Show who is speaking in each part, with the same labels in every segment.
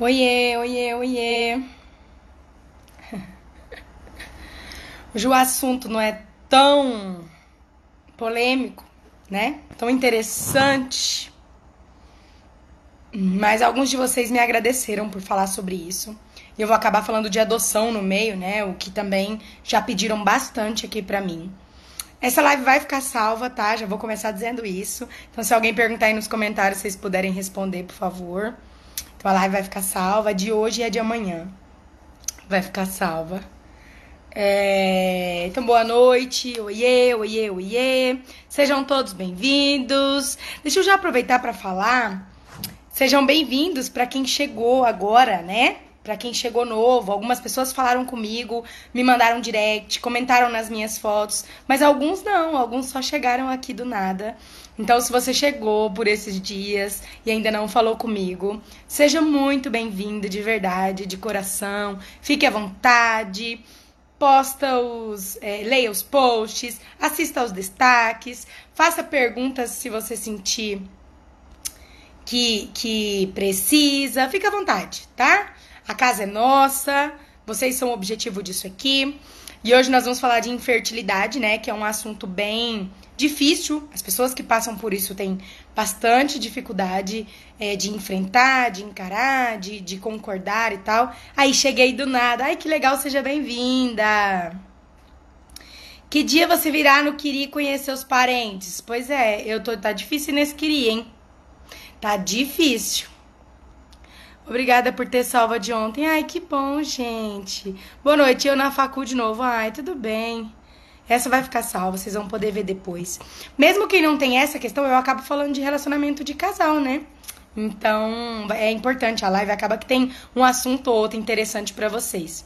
Speaker 1: Oiê, oiê, oiê. Hoje o assunto não é tão polêmico, né? Tão interessante. Mas alguns de vocês me agradeceram por falar sobre isso. E eu vou acabar falando de adoção no meio, né? O que também já pediram bastante aqui pra mim. Essa live vai ficar salva, tá? Já vou começar dizendo isso. Então, se alguém perguntar aí nos comentários, vocês puderem responder, por favor. Então a live vai ficar salva. De hoje e a de amanhã. Vai ficar salva. É... Então, boa noite. Oiê, oiê, oiê. Sejam todos bem-vindos. Deixa eu já aproveitar para falar. Sejam bem-vindos para quem chegou agora, né? Para quem chegou novo. Algumas pessoas falaram comigo, me mandaram direct, comentaram nas minhas fotos, mas alguns não, alguns só chegaram aqui do nada. Então, se você chegou por esses dias e ainda não falou comigo, seja muito bem-vindo de verdade, de coração. Fique à vontade. Posta os. É, leia os posts, assista aos destaques, faça perguntas se você sentir que, que precisa. Fique à vontade, tá? A casa é nossa, vocês são o objetivo disso aqui. E hoje nós vamos falar de infertilidade, né? Que é um assunto bem difícil. As pessoas que passam por isso têm bastante dificuldade é, de enfrentar, de encarar, de, de concordar e tal. Aí cheguei do nada. Ai, que legal, seja bem-vinda! Que dia você virá no Quiri conhecer os parentes? Pois é, eu tô. Tá difícil nesse Quiri, hein? Tá difícil. Obrigada por ter salva de ontem. Ai, que bom, gente. Boa noite, eu na facu de novo. Ai, tudo bem. Essa vai ficar salva, vocês vão poder ver depois. Mesmo quem não tem essa questão, eu acabo falando de relacionamento de casal, né? Então, é importante. A live acaba que tem um assunto ou outro interessante para vocês.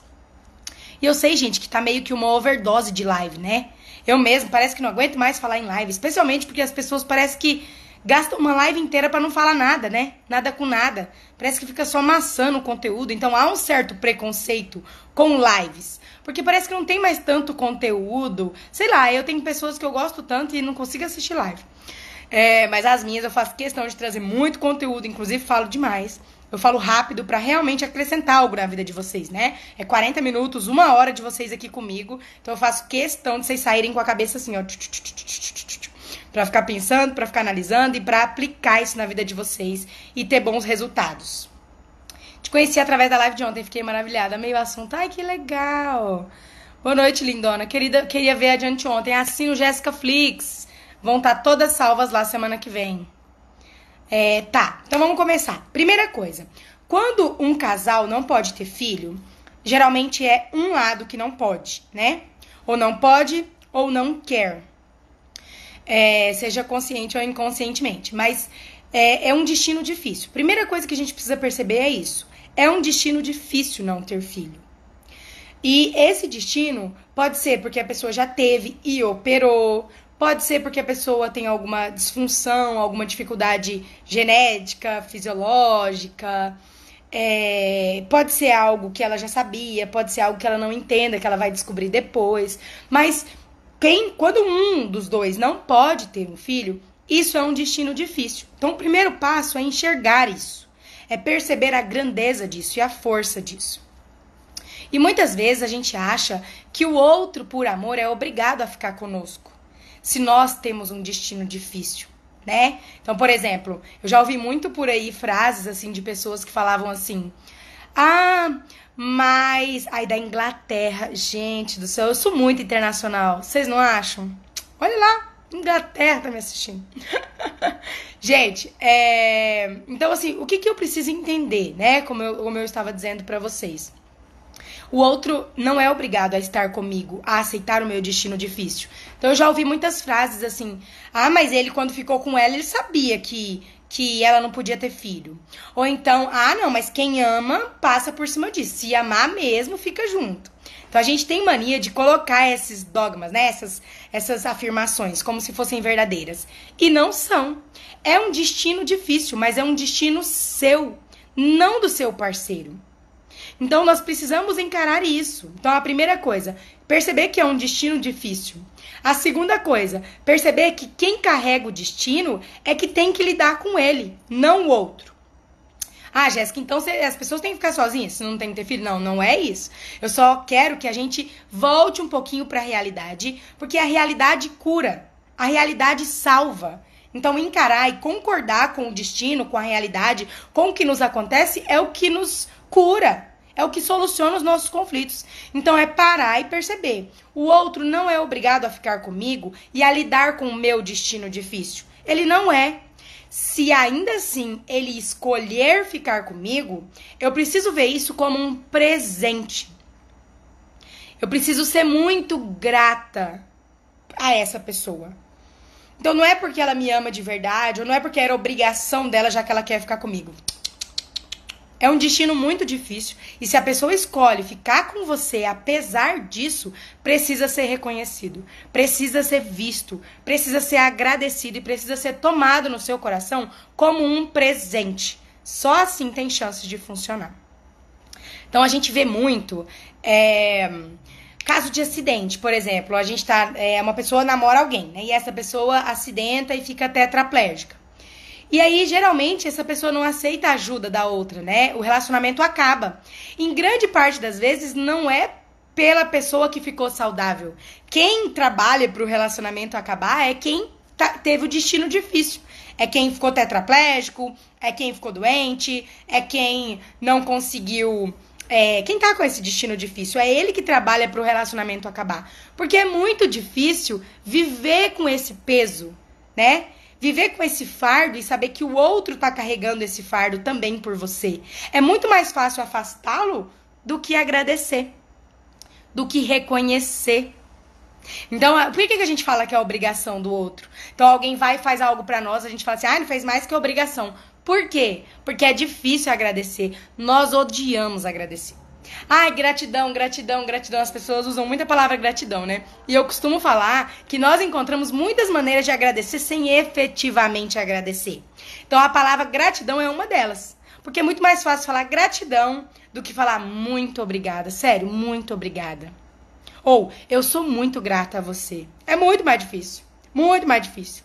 Speaker 1: E eu sei, gente, que tá meio que uma overdose de live, né? Eu mesmo parece que não aguento mais falar em live, especialmente porque as pessoas parecem que gasta uma live inteira para não falar nada, né? Nada com nada. Parece que fica só amassando o conteúdo. Então há um certo preconceito com lives. Porque parece que não tem mais tanto conteúdo. Sei lá, eu tenho pessoas que eu gosto tanto e não consigo assistir live. É, mas as minhas eu faço questão de trazer muito conteúdo, inclusive falo demais. Eu falo rápido para realmente acrescentar algo na vida de vocês, né? É 40 minutos, uma hora de vocês aqui comigo. Então eu faço questão de vocês saírem com a cabeça assim, ó para ficar pensando, para ficar analisando e para aplicar isso na vida de vocês e ter bons resultados. Te conheci através da live de ontem, fiquei maravilhada. Meio assunto, ai que legal. Boa noite, lindona. Querida, queria ver adiante ontem. Assino Jéssica Flix. Vão estar tá todas salvas lá semana que vem. É, tá, então vamos começar. Primeira coisa, quando um casal não pode ter filho, geralmente é um lado que não pode, né? Ou não pode ou não quer é, seja consciente ou inconscientemente. Mas é, é um destino difícil. Primeira coisa que a gente precisa perceber é isso. É um destino difícil não ter filho. E esse destino pode ser porque a pessoa já teve e operou, pode ser porque a pessoa tem alguma disfunção, alguma dificuldade genética, fisiológica, é, pode ser algo que ela já sabia, pode ser algo que ela não entenda, que ela vai descobrir depois. Mas quem, quando um dos dois não pode ter um filho, isso é um destino difícil. Então, o primeiro passo é enxergar isso, é perceber a grandeza disso e a força disso. E muitas vezes a gente acha que o outro, por amor, é obrigado a ficar conosco, se nós temos um destino difícil, né? Então, por exemplo, eu já ouvi muito por aí frases assim de pessoas que falavam assim: "Ah, mas, aí da Inglaterra, gente do céu, eu sou muito internacional. Vocês não acham? Olha lá, Inglaterra tá me assistindo. gente, é... então assim, o que, que eu preciso entender, né? Como eu, como eu estava dizendo para vocês. O outro não é obrigado a estar comigo, a aceitar o meu destino difícil. Então eu já ouvi muitas frases assim: "Ah, mas ele quando ficou com ela, ele sabia que que ela não podia ter filho. Ou então, ah, não, mas quem ama passa por cima disso. Se amar mesmo, fica junto. Então a gente tem mania de colocar esses dogmas, né? Essas, essas afirmações como se fossem verdadeiras. E não são. É um destino difícil, mas é um destino seu, não do seu parceiro. Então nós precisamos encarar isso. Então a primeira coisa, perceber que é um destino difícil. A segunda coisa, perceber que quem carrega o destino é que tem que lidar com ele, não o outro. Ah, Jéssica, então as pessoas têm que ficar sozinhas se não tem que ter filho? Não, não é isso. Eu só quero que a gente volte um pouquinho para a realidade, porque a realidade cura, a realidade salva. Então, encarar e concordar com o destino, com a realidade, com o que nos acontece, é o que nos cura. É o que soluciona os nossos conflitos. Então é parar e perceber. O outro não é obrigado a ficar comigo e a lidar com o meu destino difícil. Ele não é. Se ainda assim ele escolher ficar comigo, eu preciso ver isso como um presente. Eu preciso ser muito grata a essa pessoa. Então não é porque ela me ama de verdade, ou não é porque era obrigação dela já que ela quer ficar comigo. É um destino muito difícil e se a pessoa escolhe ficar com você apesar disso, precisa ser reconhecido, precisa ser visto, precisa ser agradecido e precisa ser tomado no seu coração como um presente. Só assim tem chances de funcionar. Então a gente vê muito é, caso de acidente, por exemplo, a gente tá é, uma pessoa namora alguém, né? E essa pessoa acidenta e fica tetraplégica. E aí, geralmente, essa pessoa não aceita a ajuda da outra, né? O relacionamento acaba. Em grande parte das vezes, não é pela pessoa que ficou saudável. Quem trabalha para o relacionamento acabar é quem tá, teve o destino difícil. É quem ficou tetraplégico, é quem ficou doente, é quem não conseguiu. É, quem tá com esse destino difícil é ele que trabalha para o relacionamento acabar. Porque é muito difícil viver com esse peso, né? Viver com esse fardo e saber que o outro está carregando esse fardo também por você. É muito mais fácil afastá-lo do que agradecer, do que reconhecer. Então, por que, que a gente fala que é obrigação do outro? Então, alguém vai e faz algo para nós, a gente fala assim, ah, ele fez mais que obrigação. Por quê? Porque é difícil agradecer. Nós odiamos agradecer. Ai, gratidão, gratidão, gratidão. As pessoas usam muita palavra gratidão, né? E eu costumo falar que nós encontramos muitas maneiras de agradecer sem efetivamente agradecer. Então a palavra gratidão é uma delas. Porque é muito mais fácil falar gratidão do que falar muito obrigada. Sério, muito obrigada. Ou eu sou muito grata a você. É muito mais difícil. Muito mais difícil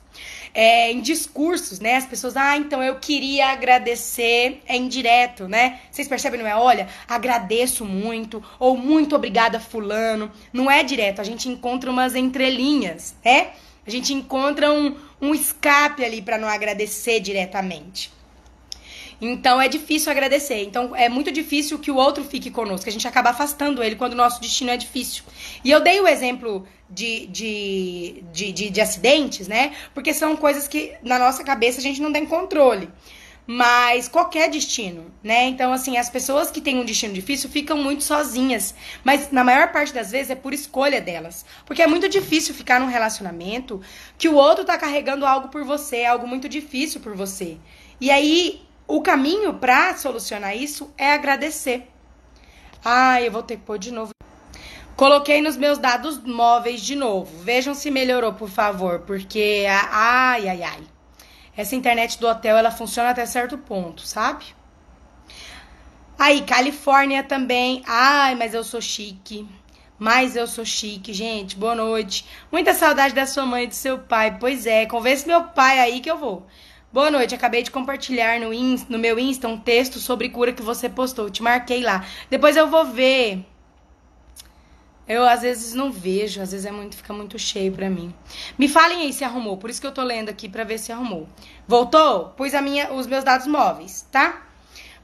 Speaker 1: é, em discursos, né? As pessoas, ah, então eu queria agradecer, é indireto, né? Vocês percebem, não é? Olha, agradeço muito, ou muito obrigada, Fulano. Não é direto, a gente encontra umas entrelinhas, né? A gente encontra um, um escape ali para não agradecer diretamente. Então é difícil agradecer. Então é muito difícil que o outro fique conosco. A gente acaba afastando ele quando o nosso destino é difícil. E eu dei o exemplo de, de, de, de, de acidentes, né? Porque são coisas que na nossa cabeça a gente não tem controle mas qualquer destino, né? Então, assim, as pessoas que têm um destino difícil ficam muito sozinhas, mas na maior parte das vezes é por escolha delas, porque é muito difícil ficar num relacionamento que o outro tá carregando algo por você, algo muito difícil por você. E aí o caminho para solucionar isso é agradecer. Ah, eu vou ter que pôr de novo. Coloquei nos meus dados móveis de novo. Vejam se melhorou, por favor, porque ai, ai, ai. Essa internet do hotel, ela funciona até certo ponto, sabe? Aí, Califórnia também. Ai, mas eu sou chique. Mas eu sou chique, gente. Boa noite. Muita saudade da sua mãe e do seu pai. Pois é, convence meu pai aí que eu vou. Boa noite, acabei de compartilhar no, Insta, no meu Insta um texto sobre cura que você postou. Te marquei lá. Depois eu vou ver. Eu às vezes não vejo, às vezes é muito, fica muito cheio para mim. Me falem aí se arrumou, por isso que eu tô lendo aqui para ver se arrumou. Voltou? Pus a minha, os meus dados móveis, tá?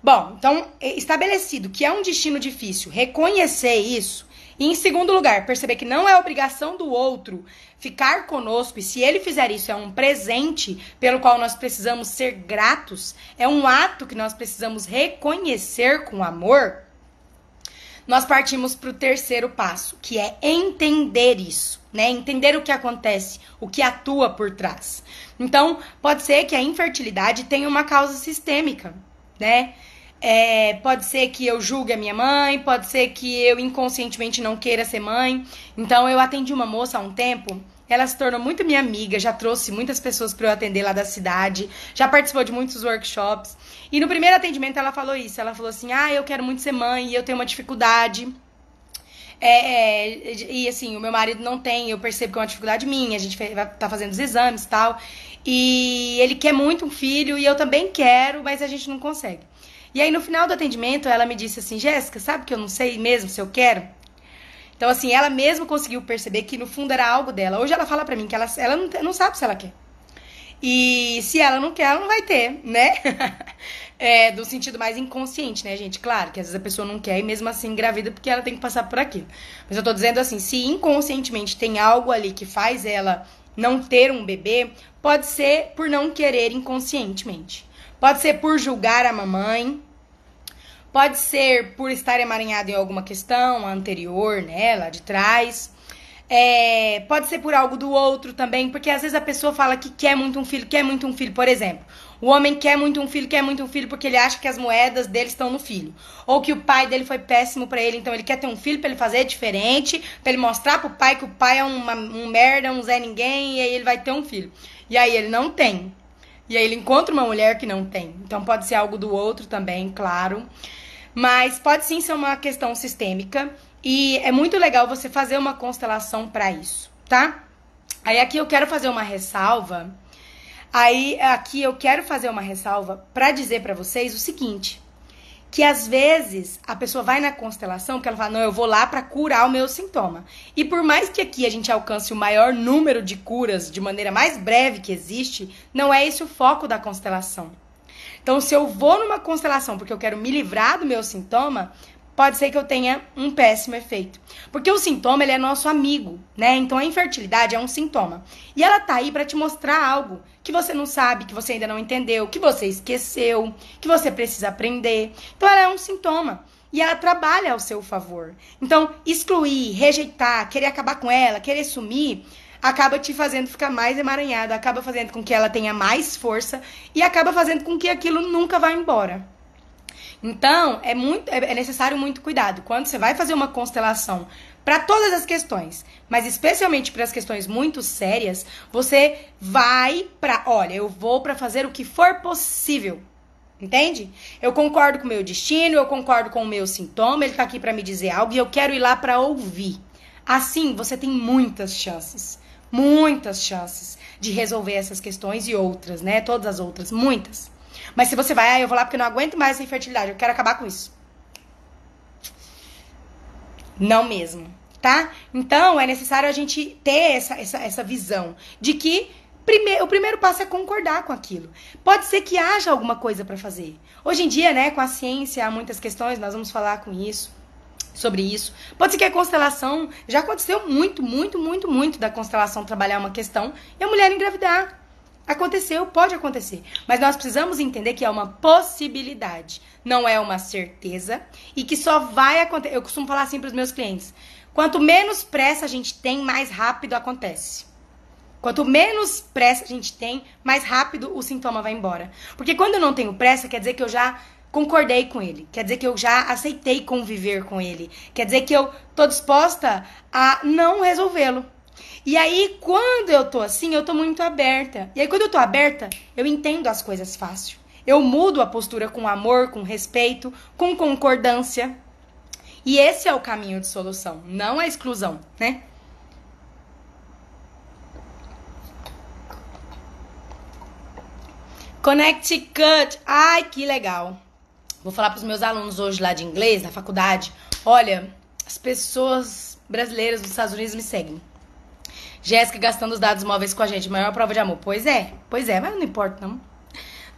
Speaker 1: Bom, então estabelecido que é um destino difícil, reconhecer isso e em segundo lugar, perceber que não é obrigação do outro ficar conosco, e se ele fizer isso, é um presente pelo qual nós precisamos ser gratos, é um ato que nós precisamos reconhecer com amor. Nós partimos para o terceiro passo, que é entender isso, né? Entender o que acontece, o que atua por trás. Então, pode ser que a infertilidade tenha uma causa sistêmica, né? É, pode ser que eu julgue a minha mãe, pode ser que eu inconscientemente não queira ser mãe. Então, eu atendi uma moça há um tempo. Ela se tornou muito minha amiga, já trouxe muitas pessoas para eu atender lá da cidade, já participou de muitos workshops. E no primeiro atendimento ela falou isso. Ela falou assim: Ah, eu quero muito ser mãe e eu tenho uma dificuldade. É, é, e assim, o meu marido não tem, eu percebo que é uma dificuldade minha, a gente tá fazendo os exames e tal. E ele quer muito um filho e eu também quero, mas a gente não consegue. E aí, no final do atendimento, ela me disse assim: Jéssica, sabe que eu não sei mesmo se eu quero? Então, assim, ela mesmo conseguiu perceber que no fundo era algo dela. Hoje ela fala pra mim que ela, ela não, não sabe se ela quer. E se ela não quer, ela não vai ter, né? é, do sentido mais inconsciente, né, gente? Claro que às vezes a pessoa não quer e mesmo assim engravida porque ela tem que passar por aquilo. Mas eu tô dizendo assim, se inconscientemente tem algo ali que faz ela não ter um bebê, pode ser por não querer inconscientemente. Pode ser por julgar a mamãe, Pode ser por estar emaranhado em alguma questão anterior, né, lá de trás. É, pode ser por algo do outro também, porque às vezes a pessoa fala que quer muito um filho, quer muito um filho, por exemplo. O homem quer muito um filho, quer muito um filho porque ele acha que as moedas dele estão no filho. Ou que o pai dele foi péssimo para ele, então ele quer ter um filho para ele fazer diferente, para ele mostrar pro pai que o pai é uma, um merda, um Zé Ninguém, e aí ele vai ter um filho. E aí ele não tem. E aí ele encontra uma mulher que não tem. Então pode ser algo do outro também, claro. Mas pode sim ser uma questão sistêmica e é muito legal você fazer uma constelação para isso, tá? Aí aqui eu quero fazer uma ressalva. Aí aqui eu quero fazer uma ressalva para dizer para vocês o seguinte, que às vezes a pessoa vai na constelação porque ela fala: "Não, eu vou lá para curar o meu sintoma". E por mais que aqui a gente alcance o maior número de curas de maneira mais breve que existe, não é esse o foco da constelação. Então, se eu vou numa constelação porque eu quero me livrar do meu sintoma, pode ser que eu tenha um péssimo efeito. Porque o sintoma, ele é nosso amigo, né? Então a infertilidade é um sintoma. E ela tá aí para te mostrar algo que você não sabe, que você ainda não entendeu, que você esqueceu, que você precisa aprender. Então ela é um sintoma. E ela trabalha ao seu favor. Então, excluir, rejeitar, querer acabar com ela, querer sumir, acaba te fazendo ficar mais emaranhada, acaba fazendo com que ela tenha mais força e acaba fazendo com que aquilo nunca vá embora. Então, é, muito, é, é necessário muito cuidado. Quando você vai fazer uma constelação para todas as questões, mas especialmente para as questões muito sérias, você vai para, olha, eu vou para fazer o que for possível. Entende? Eu concordo com o meu destino, eu concordo com o meu sintoma, ele tá aqui para me dizer algo e eu quero ir lá para ouvir. Assim, você tem muitas chances muitas chances de resolver essas questões e outras, né? Todas as outras, muitas. Mas se você vai, ah, eu vou lá porque eu não aguento mais essa infertilidade, eu quero acabar com isso. Não mesmo, tá? Então é necessário a gente ter essa, essa, essa visão de que Primeiro, o primeiro passo é concordar com aquilo. Pode ser que haja alguma coisa para fazer. Hoje em dia, né, com a ciência, há muitas questões, nós vamos falar com isso sobre isso. Pode ser que a constelação já aconteceu muito, muito, muito, muito da constelação trabalhar uma questão e a mulher engravidar. Aconteceu, pode acontecer. Mas nós precisamos entender que é uma possibilidade, não é uma certeza e que só vai acontecer. Eu costumo falar assim para os meus clientes: quanto menos pressa a gente tem, mais rápido acontece. Quanto menos pressa a gente tem, mais rápido o sintoma vai embora. Porque quando eu não tenho pressa, quer dizer que eu já concordei com ele. Quer dizer que eu já aceitei conviver com ele. Quer dizer que eu tô disposta a não resolvê-lo. E aí, quando eu tô assim, eu tô muito aberta. E aí, quando eu tô aberta, eu entendo as coisas fácil. Eu mudo a postura com amor, com respeito, com concordância. E esse é o caminho de solução, não a exclusão, né? Connect Cut. Ai, que legal. Vou falar para os meus alunos hoje lá de inglês, na faculdade. Olha, as pessoas brasileiras dos Estados Unidos me seguem. Jéssica gastando os dados móveis com a gente, maior prova de amor. Pois é, pois é, mas não importa não.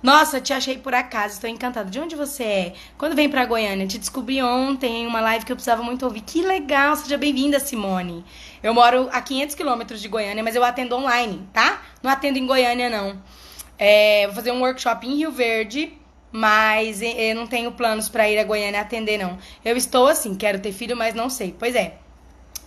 Speaker 1: Nossa, te achei por acaso, estou encantada. De onde você é? Quando vem pra Goiânia? Te descobri ontem em uma live que eu precisava muito ouvir. Que legal, seja bem-vinda, Simone. Eu moro a 500 quilômetros de Goiânia, mas eu atendo online, tá? Não atendo em Goiânia, não. É, vou fazer um workshop em Rio Verde mas eu não tenho planos para ir a Goiânia atender, não. Eu estou assim, quero ter filho, mas não sei. Pois é.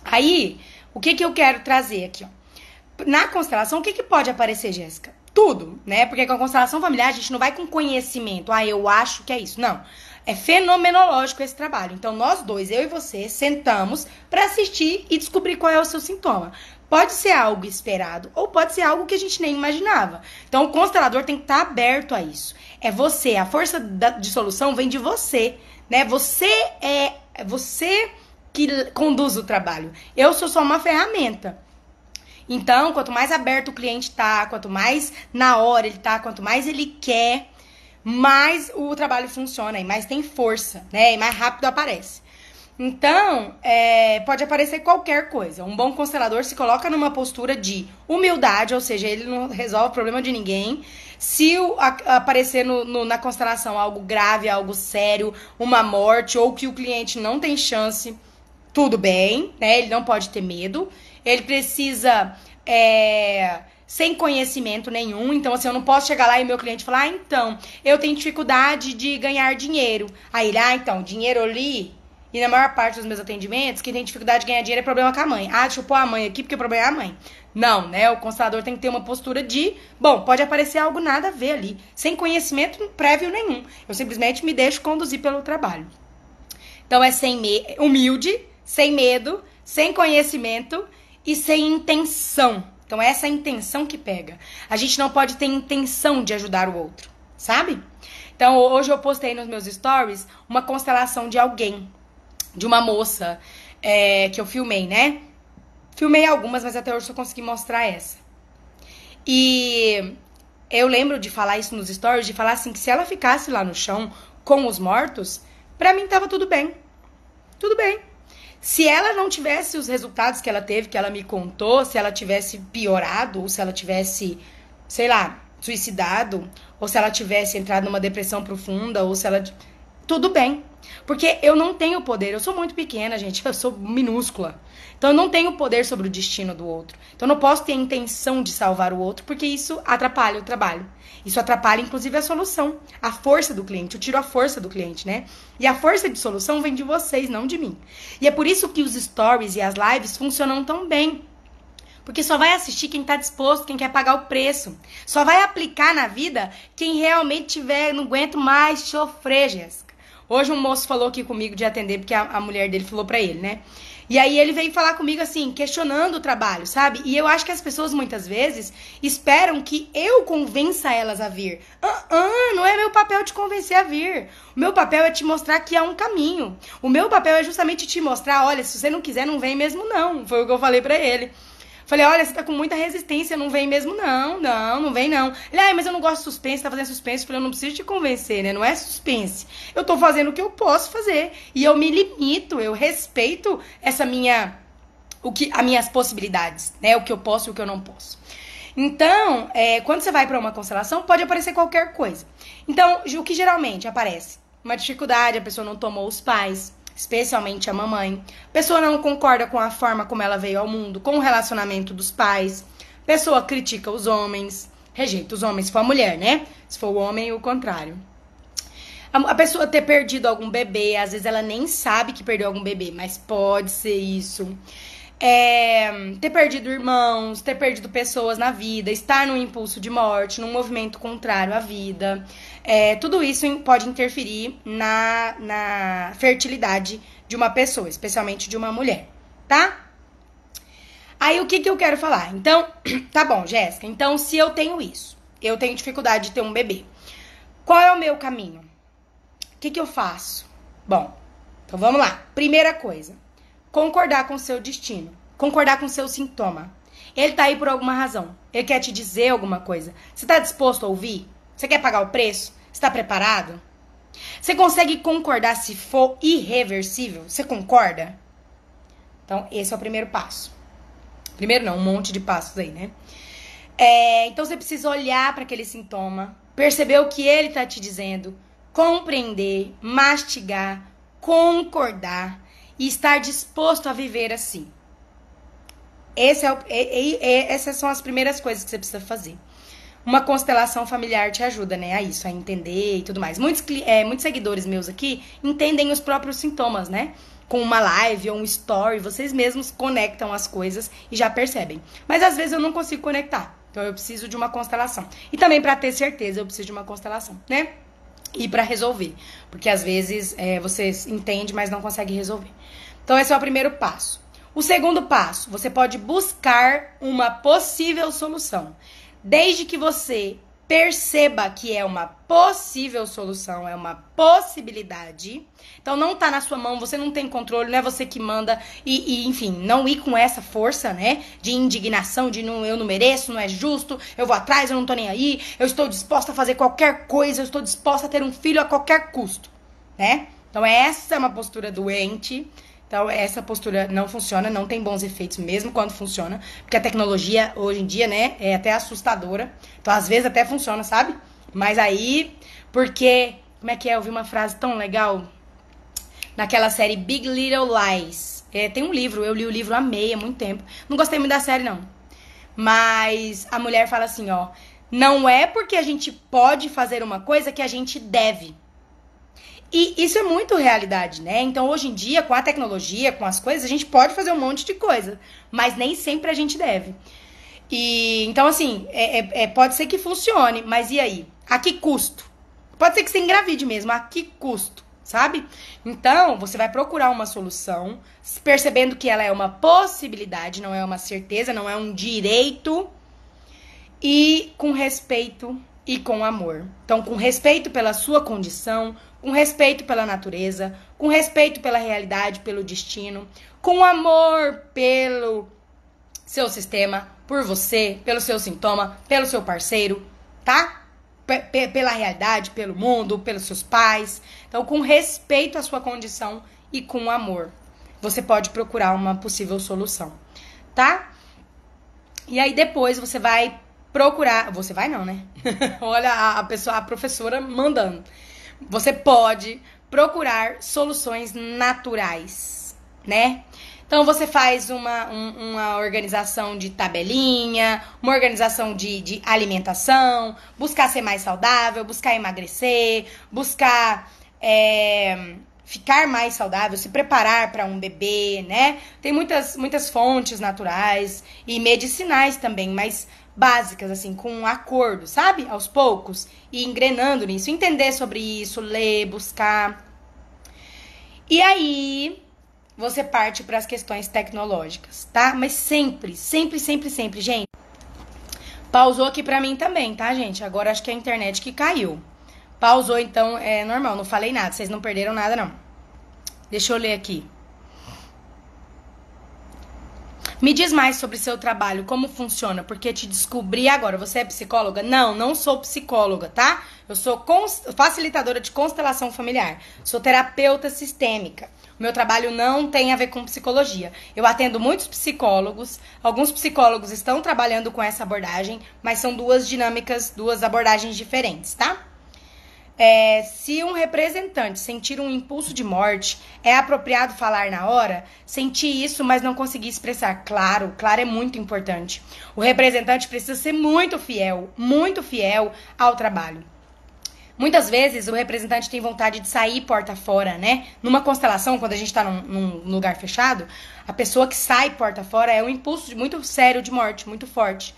Speaker 1: Aí, o que que eu quero trazer aqui, ó? Na constelação, o que que pode aparecer, Jéssica? Tudo, né? Porque com a constelação familiar, a gente não vai com conhecimento. Ah, eu acho que é isso. Não. É fenomenológico esse trabalho. Então, nós dois, eu e você, sentamos para assistir e descobrir qual é o seu sintoma. Pode ser algo esperado ou pode ser algo que a gente nem imaginava. Então, o constelador tem que estar tá aberto a isso. É você, a força da, de solução vem de você, né? Você é, você que conduz o trabalho. Eu sou só uma ferramenta. Então, quanto mais aberto o cliente tá, quanto mais na hora ele tá, quanto mais ele quer, mais o trabalho funciona e mais tem força, né? E mais rápido aparece. Então, é, pode aparecer qualquer coisa. Um bom constelador se coloca numa postura de humildade, ou seja, ele não resolve o problema de ninguém. Se o, a, aparecer no, no, na constelação algo grave, algo sério, uma morte, ou que o cliente não tem chance, tudo bem, né? Ele não pode ter medo. Ele precisa. É, sem conhecimento nenhum. Então, assim, eu não posso chegar lá e meu cliente falar, ah, então, eu tenho dificuldade de ganhar dinheiro. Aí ele, ah, então, dinheiro ali e na maior parte dos meus atendimentos, quem tem dificuldade de ganhar dinheiro é problema com a mãe. Ah, deixa eu pôr a mãe aqui porque o problema é a mãe. Não, né? O constelador tem que ter uma postura de, bom, pode aparecer algo nada a ver ali, sem conhecimento prévio nenhum. Eu simplesmente me deixo conduzir pelo trabalho. Então é sem me... humilde, sem medo, sem conhecimento e sem intenção. Então essa é a intenção que pega. A gente não pode ter intenção de ajudar o outro, sabe? Então hoje eu postei nos meus stories uma constelação de alguém de uma moça é, que eu filmei, né? Filmei algumas, mas até hoje só consegui mostrar essa. E eu lembro de falar isso nos stories, de falar assim, que se ela ficasse lá no chão com os mortos, pra mim tava tudo bem. Tudo bem. Se ela não tivesse os resultados que ela teve, que ela me contou, se ela tivesse piorado, ou se ela tivesse, sei lá, suicidado, ou se ela tivesse entrado numa depressão profunda, ou se ela. Tudo bem. Porque eu não tenho poder, eu sou muito pequena, gente, eu sou minúscula. Então eu não tenho poder sobre o destino do outro. Então eu não posso ter a intenção de salvar o outro, porque isso atrapalha o trabalho. Isso atrapalha, inclusive, a solução, a força do cliente. Eu tiro a força do cliente, né? E a força de solução vem de vocês, não de mim. E é por isso que os stories e as lives funcionam tão bem. Porque só vai assistir quem está disposto, quem quer pagar o preço. Só vai aplicar na vida quem realmente tiver, não aguento mais sofrer, Jéssica. Hoje um moço falou aqui comigo de atender, porque a, a mulher dele falou para ele, né? E aí ele veio falar comigo assim, questionando o trabalho, sabe? E eu acho que as pessoas muitas vezes esperam que eu convença elas a vir. Ah, ah, não é meu papel te convencer a vir. O meu papel é te mostrar que há um caminho. O meu papel é justamente te mostrar, olha, se você não quiser, não vem mesmo não. Foi o que eu falei para ele. Falei, olha, você tá com muita resistência, não vem mesmo, não, não, não vem não. Ele, ah, mas eu não gosto de suspense, tá fazendo suspense. Falei, eu não preciso te convencer, né? Não é suspense. Eu tô fazendo o que eu posso fazer. E eu me limito, eu respeito essa minha. O que, as minhas possibilidades, né? O que eu posso e o que eu não posso. Então, é, quando você vai para uma constelação, pode aparecer qualquer coisa. Então, o que geralmente aparece? Uma dificuldade, a pessoa não tomou os pais, especialmente a mamãe. Pessoa não concorda com a forma como ela veio ao mundo, com o relacionamento dos pais. Pessoa critica os homens, rejeita os homens se for a mulher, né? Se for o homem, o contrário. A pessoa ter perdido algum bebê, às vezes ela nem sabe que perdeu algum bebê, mas pode ser isso. É, ter perdido irmãos, ter perdido pessoas na vida, estar num impulso de morte, num movimento contrário à vida. É, tudo isso pode interferir na, na fertilidade de uma pessoa, especialmente de uma mulher, tá? Aí o que, que eu quero falar? Então, tá bom, Jéssica. Então, se eu tenho isso, eu tenho dificuldade de ter um bebê, qual é o meu caminho? O que, que eu faço? Bom, então vamos lá. Primeira coisa, concordar com o seu destino, concordar com o seu sintoma. Ele tá aí por alguma razão. Ele quer te dizer alguma coisa. Você tá disposto a ouvir? Você quer pagar o preço? Está preparado? Você consegue concordar se for irreversível? Você concorda? Então, esse é o primeiro passo. Primeiro não, um monte de passos aí, né? É, então você precisa olhar para aquele sintoma, perceber o que ele está te dizendo, compreender, mastigar, concordar e estar disposto a viver assim. Esse é o, é, é, é essas são as primeiras coisas que você precisa fazer uma constelação familiar te ajuda, né, a isso, a entender e tudo mais. Muitos, é, muitos seguidores meus aqui entendem os próprios sintomas, né? Com uma live ou um story, vocês mesmos conectam as coisas e já percebem. Mas às vezes eu não consigo conectar, então eu preciso de uma constelação. E também para ter certeza, eu preciso de uma constelação, né? E para resolver, porque às vezes é, você entende, mas não consegue resolver. Então esse é o primeiro passo. O segundo passo, você pode buscar uma possível solução. Desde que você Perceba que é uma possível solução, é uma possibilidade. Então não tá na sua mão, você não tem controle, não é você que manda. E, e, enfim, não ir com essa força, né? De indignação, de não, eu não mereço, não é justo, eu vou atrás, eu não tô nem aí, eu estou disposta a fazer qualquer coisa, eu estou disposta a ter um filho a qualquer custo, né? Então essa é uma postura doente então, essa postura não funciona, não tem bons efeitos, mesmo quando funciona, porque a tecnologia hoje em dia, né, é até assustadora. Então, às vezes até funciona, sabe? Mas aí, porque. Como é que é? Eu vi uma frase tão legal naquela série Big Little Lies. É, tem um livro, eu li o livro, há muito tempo. Não gostei muito da série, não. Mas a mulher fala assim, ó. Não é porque a gente pode fazer uma coisa que a gente deve. E isso é muito realidade, né? Então, hoje em dia, com a tecnologia, com as coisas, a gente pode fazer um monte de coisa, mas nem sempre a gente deve. E então, assim, é, é, é, pode ser que funcione, mas e aí? A que custo? Pode ser que você engravide mesmo, a que custo? Sabe? Então, você vai procurar uma solução, percebendo que ela é uma possibilidade, não é uma certeza, não é um direito, e com respeito e com amor. Então, com respeito pela sua condição, com respeito pela natureza, com respeito pela realidade, pelo destino, com amor pelo seu sistema, por você, pelo seu sintoma, pelo seu parceiro, tá? P pela realidade, pelo mundo, pelos seus pais. Então, com respeito à sua condição e com amor, você pode procurar uma possível solução, tá? E aí depois você vai procurar, você vai não, né? Olha a, a pessoa, a professora mandando você pode procurar soluções naturais, né? Então você faz uma, um, uma organização de tabelinha, uma organização de, de alimentação, buscar ser mais saudável, buscar emagrecer, buscar é, ficar mais saudável, se preparar para um bebê, né? Tem muitas, muitas fontes naturais e medicinais também, mas básicas, assim, com um acordo, sabe? Aos poucos. E engrenando nisso. Entender sobre isso, ler, buscar. E aí, você parte para as questões tecnológicas, tá? Mas sempre, sempre, sempre, sempre, gente. Pausou aqui para mim também, tá, gente? Agora acho que é a internet que caiu. Pausou, então é normal, não falei nada, vocês não perderam nada, não. Deixa eu ler aqui. Me diz mais sobre seu trabalho, como funciona, porque te descobri agora. Você é psicóloga? Não, não sou psicóloga, tá? Eu sou facilitadora de constelação familiar. Sou terapeuta sistêmica. Meu trabalho não tem a ver com psicologia. Eu atendo muitos psicólogos, alguns psicólogos estão trabalhando com essa abordagem, mas são duas dinâmicas, duas abordagens diferentes, tá? É, se um representante sentir um impulso de morte, é apropriado falar na hora? Sentir isso, mas não conseguir expressar. Claro, claro é muito importante. O representante precisa ser muito fiel, muito fiel ao trabalho. Muitas vezes o representante tem vontade de sair porta fora, né? Numa constelação, quando a gente tá num, num lugar fechado, a pessoa que sai porta fora é um impulso muito sério de morte, muito forte.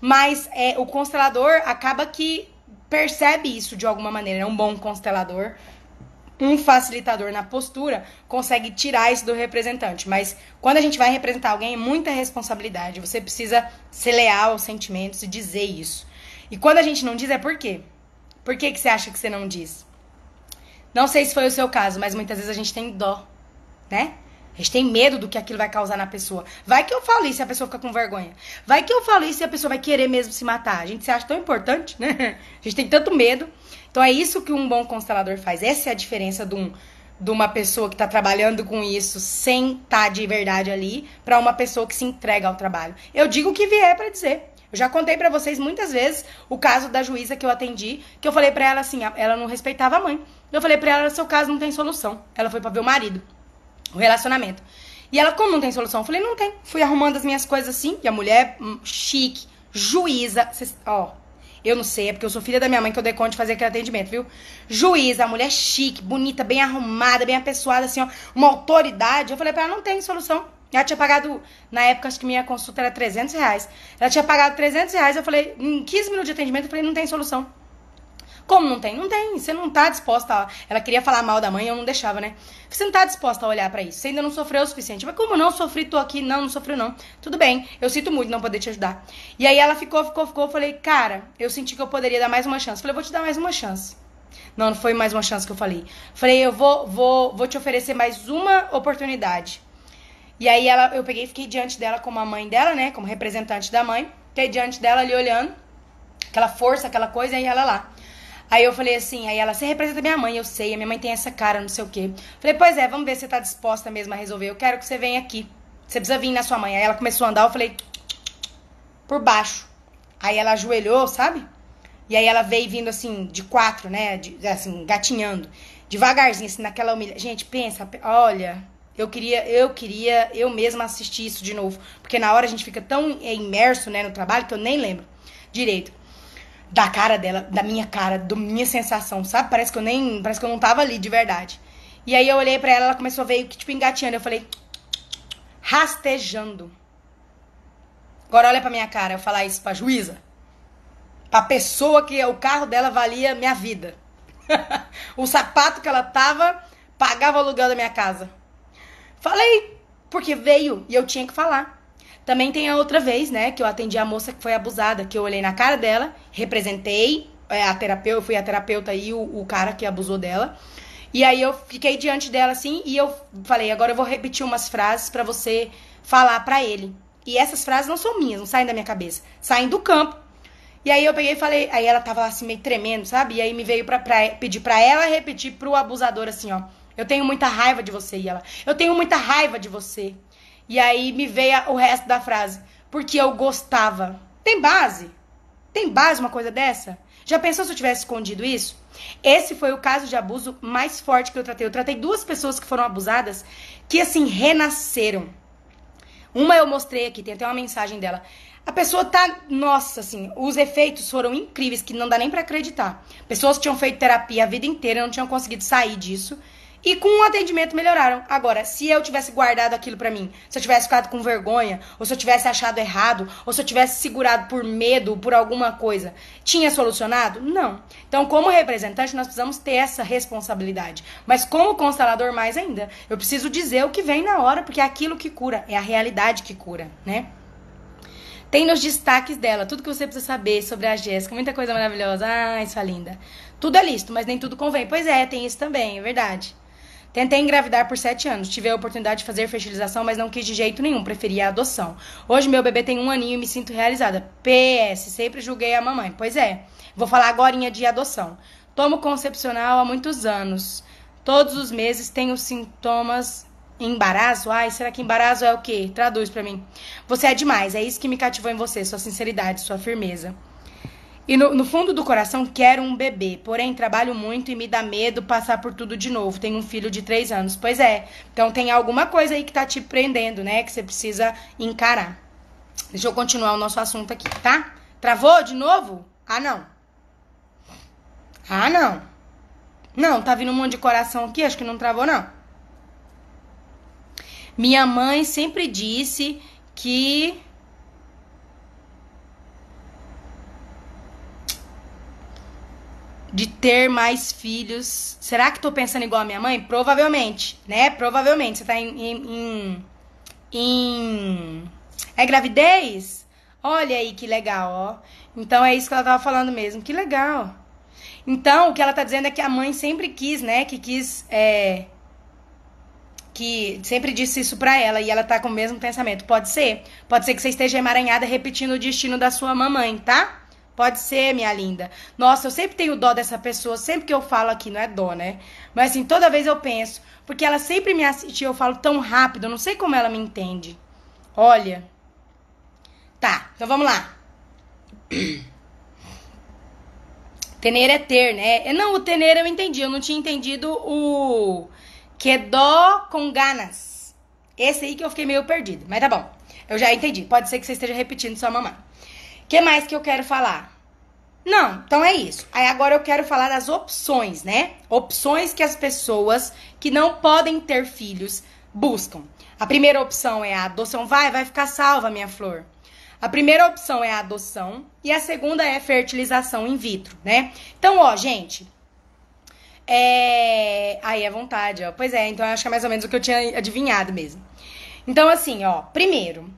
Speaker 1: Mas é, o constelador acaba que percebe isso de alguma maneira, é um bom constelador, um facilitador na postura consegue tirar isso do representante. Mas quando a gente vai representar alguém, é muita responsabilidade. Você precisa ser leal aos sentimentos e dizer isso. E quando a gente não diz, é por quê? Por que, que você acha que você não diz? Não sei se foi o seu caso, mas muitas vezes a gente tem dó, né? A gente tem medo do que aquilo vai causar na pessoa. Vai que eu falo isso e a pessoa fica com vergonha. Vai que eu falo isso e a pessoa vai querer mesmo se matar. A gente se acha tão importante, né? A gente tem tanto medo. Então é isso que um bom constelador faz. Essa é a diferença de, um, de uma pessoa que está trabalhando com isso sem estar tá de verdade ali para uma pessoa que se entrega ao trabalho. Eu digo o que vier para dizer. Eu já contei para vocês muitas vezes o caso da juíza que eu atendi, que eu falei para ela assim, ela não respeitava a mãe. Eu falei para ela, seu caso não tem solução. Ela foi para ver o marido o relacionamento. E ela, como não tem solução? Eu falei, não tem. Fui arrumando as minhas coisas assim. E a mulher, hum, chique, juíza. Cês, ó, eu não sei, é porque eu sou filha da minha mãe que eu dei conta de fazer aquele atendimento, viu? Juíza, a mulher chique, bonita, bem arrumada, bem apessoada, assim, ó. Uma autoridade. Eu falei pra ela, não tem solução. Ela tinha pagado, na época, acho que minha consulta era 300 reais. Ela tinha pagado 300 reais. Eu falei, em 15 minutos de atendimento, eu falei, não tem solução. Como não tem? Não tem. Você não tá disposta a... Ela queria falar mal da mãe, eu não deixava, né? Você não tá disposta a olhar para isso. Você ainda não sofreu o suficiente. Mas como não sofri, tô aqui. Não, não sofreu não. Tudo bem. Eu sinto muito não poder te ajudar. E aí ela ficou, ficou, ficou. Eu falei, cara, eu senti que eu poderia dar mais uma chance. Eu falei, vou te dar mais uma chance. Não, não foi mais uma chance que eu falei. Falei, eu vou, vou, vou te oferecer mais uma oportunidade. E aí ela, eu peguei, fiquei diante dela como a mãe dela, né? Como representante da mãe. Fiquei diante dela ali olhando. Aquela força, aquela coisa, e ela lá. Aí eu falei assim, aí ela, você representa minha mãe, eu sei, a minha mãe tem essa cara, não sei o quê. Falei, pois é, vamos ver se você tá disposta mesmo a resolver. Eu quero que você venha aqui. Você precisa vir na sua mãe. Aí ela começou a andar, eu falei, por baixo. Aí ela ajoelhou, sabe? E aí ela veio vindo assim, de quatro, né? De, assim, gatinhando. Devagarzinho, assim, naquela humilha. Gente, pensa, olha, eu queria, eu queria eu mesma assistir isso de novo. Porque na hora a gente fica tão imerso, né, no trabalho que eu nem lembro direito da cara dela, da minha cara, da minha sensação, sabe? Parece que eu nem, parece que eu não tava ali de verdade. E aí eu olhei para ela, ela começou a ver que tipo engateando, eu falei rastejando. Agora olha pra minha cara, eu falar isso pra juíza. Pra pessoa que o carro dela valia minha vida. o sapato que ela tava pagava o aluguel da minha casa. Falei, porque veio e eu tinha que falar. Também tem a outra vez, né, que eu atendi a moça que foi abusada, que eu olhei na cara dela, representei é, a terapeuta, eu fui a terapeuta e o, o cara que abusou dela. E aí eu fiquei diante dela assim e eu falei, agora eu vou repetir umas frases para você falar para ele. E essas frases não são minhas, não saem da minha cabeça, saem do campo. E aí eu peguei e falei, aí ela tava assim meio tremendo, sabe? E aí me veio pra, pra pedir pra ela repetir pro abusador assim, ó. Eu tenho muita raiva de você. E ela, eu tenho muita raiva de você. E aí me veio o resto da frase. Porque eu gostava. Tem base? Tem base uma coisa dessa? Já pensou se eu tivesse escondido isso? Esse foi o caso de abuso mais forte que eu tratei. Eu tratei duas pessoas que foram abusadas que, assim, renasceram. Uma eu mostrei aqui, tem até uma mensagem dela. A pessoa tá, nossa, assim, os efeitos foram incríveis, que não dá nem para acreditar. Pessoas tinham feito terapia a vida inteira não tinham conseguido sair disso. E com o atendimento melhoraram. Agora, se eu tivesse guardado aquilo para mim, se eu tivesse ficado com vergonha, ou se eu tivesse achado errado, ou se eu tivesse segurado por medo, por alguma coisa, tinha solucionado? Não. Então, como representante, nós precisamos ter essa responsabilidade. Mas como constelador, mais ainda. Eu preciso dizer o que vem na hora, porque é aquilo que cura, é a realidade que cura, né? Tem nos destaques dela tudo que você precisa saber sobre a Jéssica, muita coisa maravilhosa. Ai, sua linda. Tudo é listo, mas nem tudo convém. Pois é, tem isso também, é verdade. Tentei engravidar por sete anos. Tive a oportunidade de fazer fertilização, mas não quis de jeito nenhum. Preferia a adoção. Hoje meu bebê tem um aninho e me sinto realizada. PS, sempre julguei a mamãe. Pois é. Vou falar agora de adoção. Tomo concepcional há muitos anos. Todos os meses tenho sintomas embaraço. Ai, será que embaraço é o quê? Traduz para mim. Você é demais. É isso que me cativou em você, sua sinceridade, sua firmeza. E no, no, fundo do coração quero um bebê, porém trabalho muito e me dá medo passar por tudo de novo. Tenho um filho de três anos. Pois é, então tem alguma coisa aí que tá te prendendo, né? Que você precisa encarar. Deixa eu continuar o nosso assunto aqui, tá? Travou de novo? Ah, não. Ah, não. Não, tá vindo um monte de coração aqui, acho que não travou, não. Minha mãe sempre disse que de ter mais filhos. Será que tô pensando igual a minha mãe? Provavelmente, né? Provavelmente. Você tá em. em, em, em... É gravidez? Olha aí que legal, ó. Então é isso que ela tava falando mesmo. Que legal. Então, o que ela tá dizendo é que a mãe sempre quis, né? Que quis. É, que sempre disse isso pra ela e ela tá com o mesmo pensamento. Pode ser. Pode ser que você esteja emaranhada repetindo o destino da sua mamãe, tá? Pode ser, minha linda. Nossa, eu sempre tenho dó dessa pessoa, sempre que eu falo aqui, não é dó, né? Mas assim, toda vez eu penso, porque ela sempre me assiste, eu falo tão rápido, eu não sei como ela me entende. Olha. Tá, então vamos lá. Tener é ter, né? Não, o tener eu entendi, eu não tinha entendido o que dó com ganas. Esse aí que eu fiquei meio perdido, mas tá bom. Eu já entendi. Pode ser que você esteja repetindo sua mamãe que mais que eu quero falar? Não, então é isso. Aí agora eu quero falar das opções, né? Opções que as pessoas que não podem ter filhos buscam. A primeira opção é a adoção. Vai, vai ficar salva, minha flor. A primeira opção é a adoção e a segunda é fertilização in vitro, né? Então, ó, gente, é. Aí é vontade, ó. Pois é, então acho que é mais ou menos o que eu tinha adivinhado mesmo. Então, assim, ó, primeiro,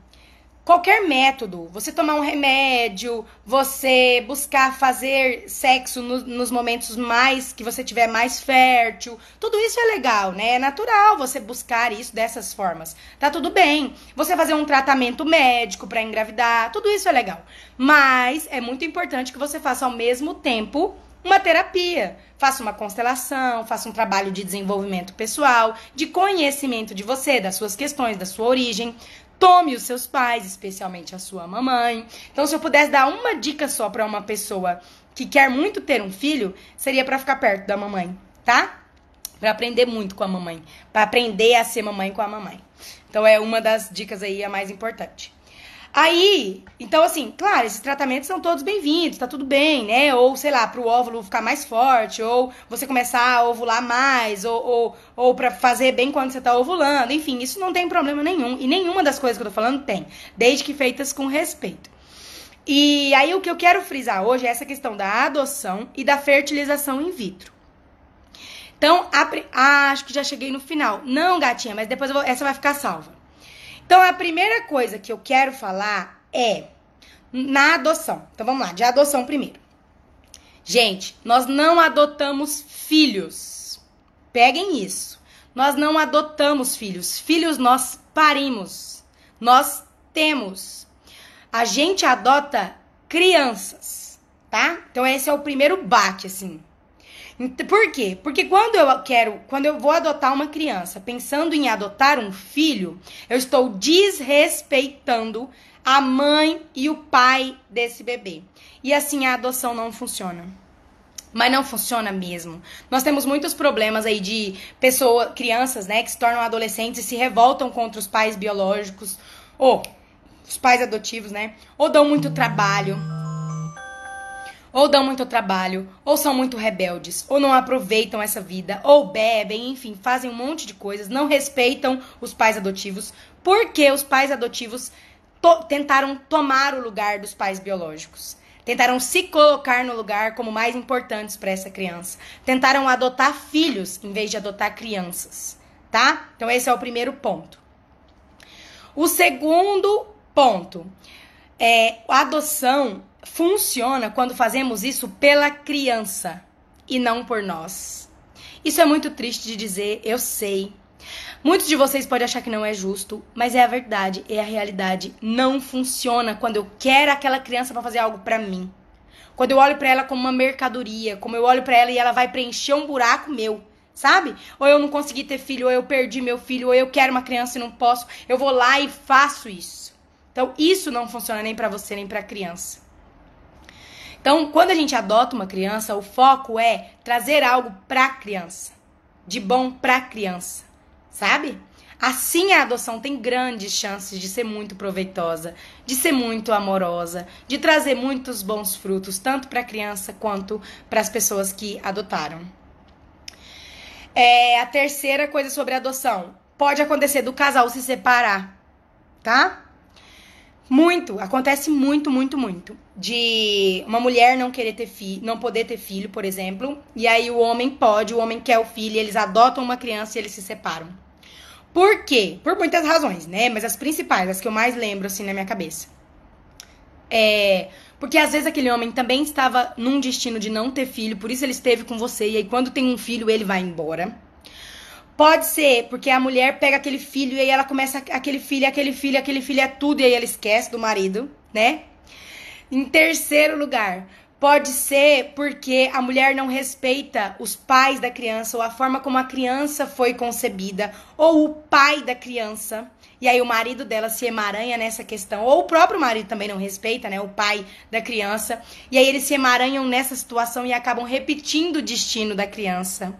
Speaker 1: qualquer método, você tomar um remédio, você buscar fazer sexo no, nos momentos mais que você tiver mais fértil, tudo isso é legal, né? É natural você buscar isso dessas formas. Tá tudo bem. Você fazer um tratamento médico para engravidar, tudo isso é legal. Mas é muito importante que você faça ao mesmo tempo uma terapia. Faça uma constelação, faça um trabalho de desenvolvimento pessoal, de conhecimento de você, das suas questões, da sua origem. Tome os seus pais, especialmente a sua mamãe. Então, se eu pudesse dar uma dica só para uma pessoa que quer muito ter um filho, seria para ficar perto da mamãe, tá? Para aprender muito com a mamãe, para aprender a ser mamãe com a mamãe. Então, é uma das dicas aí a mais importante. Aí, então assim, claro, esses tratamentos são todos bem-vindos, tá tudo bem, né? Ou, sei lá, pro óvulo ficar mais forte, ou você começar a ovular mais, ou, ou, ou pra fazer bem quando você tá ovulando, enfim, isso não tem problema nenhum. E nenhuma das coisas que eu tô falando tem, desde que feitas com respeito. E aí o que eu quero frisar hoje é essa questão da adoção e da fertilização in vitro. Então, a, ah, acho que já cheguei no final. Não, gatinha, mas depois vou, essa vai ficar salva. Então, a primeira coisa que eu quero falar é na adoção. Então, vamos lá, de adoção primeiro. Gente, nós não adotamos filhos. Peguem isso. Nós não adotamos filhos. Filhos nós parimos. Nós temos. A gente adota crianças, tá? Então esse é o primeiro bate assim. Por quê? Porque quando eu quero, quando eu vou adotar uma criança, pensando em adotar um filho, eu estou desrespeitando a mãe e o pai desse bebê. E assim a adoção não funciona. Mas não funciona mesmo. Nós temos muitos problemas aí de pessoas, crianças, né, que se tornam adolescentes e se revoltam contra os pais biológicos ou os pais adotivos, né? Ou dão muito trabalho ou dão muito trabalho, ou são muito rebeldes, ou não aproveitam essa vida, ou bebem, enfim, fazem um monte de coisas, não respeitam os pais adotivos, porque os pais adotivos to tentaram tomar o lugar dos pais biológicos. Tentaram se colocar no lugar como mais importantes para essa criança. Tentaram adotar filhos em vez de adotar crianças, tá? Então esse é o primeiro ponto. O segundo ponto é a adoção funciona quando fazemos isso pela criança e não por nós. Isso é muito triste de dizer, eu sei. Muitos de vocês podem achar que não é justo, mas é a verdade, é a realidade. Não funciona quando eu quero aquela criança para fazer algo para mim. Quando eu olho para ela como uma mercadoria, como eu olho para ela e ela vai preencher um buraco meu, sabe? Ou eu não consegui ter filho, ou eu perdi meu filho, ou eu quero uma criança e não posso. Eu vou lá e faço isso. Então, isso não funciona nem para você nem para criança. Então, quando a gente adota uma criança, o foco é trazer algo para a criança, de bom para a criança, sabe? Assim a adoção tem grandes chances de ser muito proveitosa, de ser muito amorosa, de trazer muitos bons frutos, tanto para a criança quanto para as pessoas que adotaram. É, a terceira coisa sobre adoção: pode acontecer do casal se separar, tá? Muito, acontece muito, muito, muito. De uma mulher não querer ter filho, não poder ter filho, por exemplo, e aí o homem pode, o homem quer o filho, eles adotam uma criança e eles se separam. Por quê? Por muitas razões, né? Mas as principais, as que eu mais lembro assim na minha cabeça. É, porque às vezes aquele homem também estava num destino de não ter filho, por isso ele esteve com você, e aí quando tem um filho, ele vai embora. Pode ser, porque a mulher pega aquele filho e aí ela começa aquele filho, aquele filho, aquele filho é tudo e aí ela esquece do marido, né? Em terceiro lugar, pode ser porque a mulher não respeita os pais da criança ou a forma como a criança foi concebida ou o pai da criança. E aí o marido dela se emaranha nessa questão, ou o próprio marido também não respeita, né, o pai da criança. E aí eles se emaranham nessa situação e acabam repetindo o destino da criança,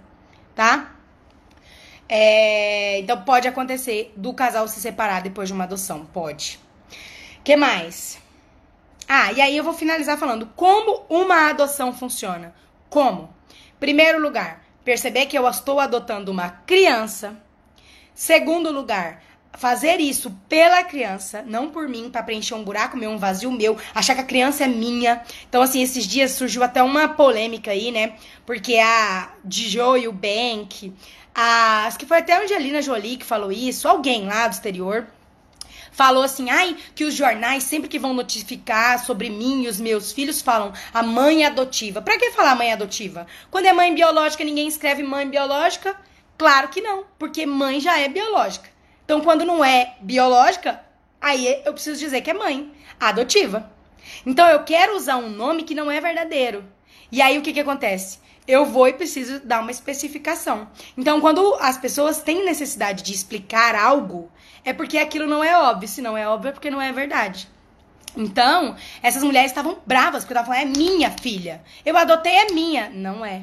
Speaker 1: tá? É, então pode acontecer do casal se separar depois de uma adoção, pode. Que mais? Ah, e aí eu vou finalizar falando como uma adoção funciona. Como? Primeiro lugar, perceber que eu estou adotando uma criança. Segundo lugar, fazer isso pela criança, não por mim, para preencher um buraco meu, um vazio meu, achar que a criança é minha. Então, assim, esses dias surgiu até uma polêmica aí, né? Porque a Joe e o Bank, a, acho que foi até a Angelina Jolie que falou isso, alguém lá do exterior, falou assim: ai, que os jornais, sempre que vão notificar sobre mim e os meus filhos, falam a mãe adotiva. Pra que falar mãe adotiva? Quando é mãe biológica, ninguém escreve mãe biológica? Claro que não, porque mãe já é biológica. Então, quando não é biológica, aí eu preciso dizer que é mãe adotiva. Então, eu quero usar um nome que não é verdadeiro. E aí, o que, que acontece? Eu vou e preciso dar uma especificação. Então, quando as pessoas têm necessidade de explicar algo, é porque aquilo não é óbvio. Se não é óbvio, é porque não é verdade. Então, essas mulheres estavam bravas, porque estavam falando, é minha filha. Eu adotei, é minha. Não é.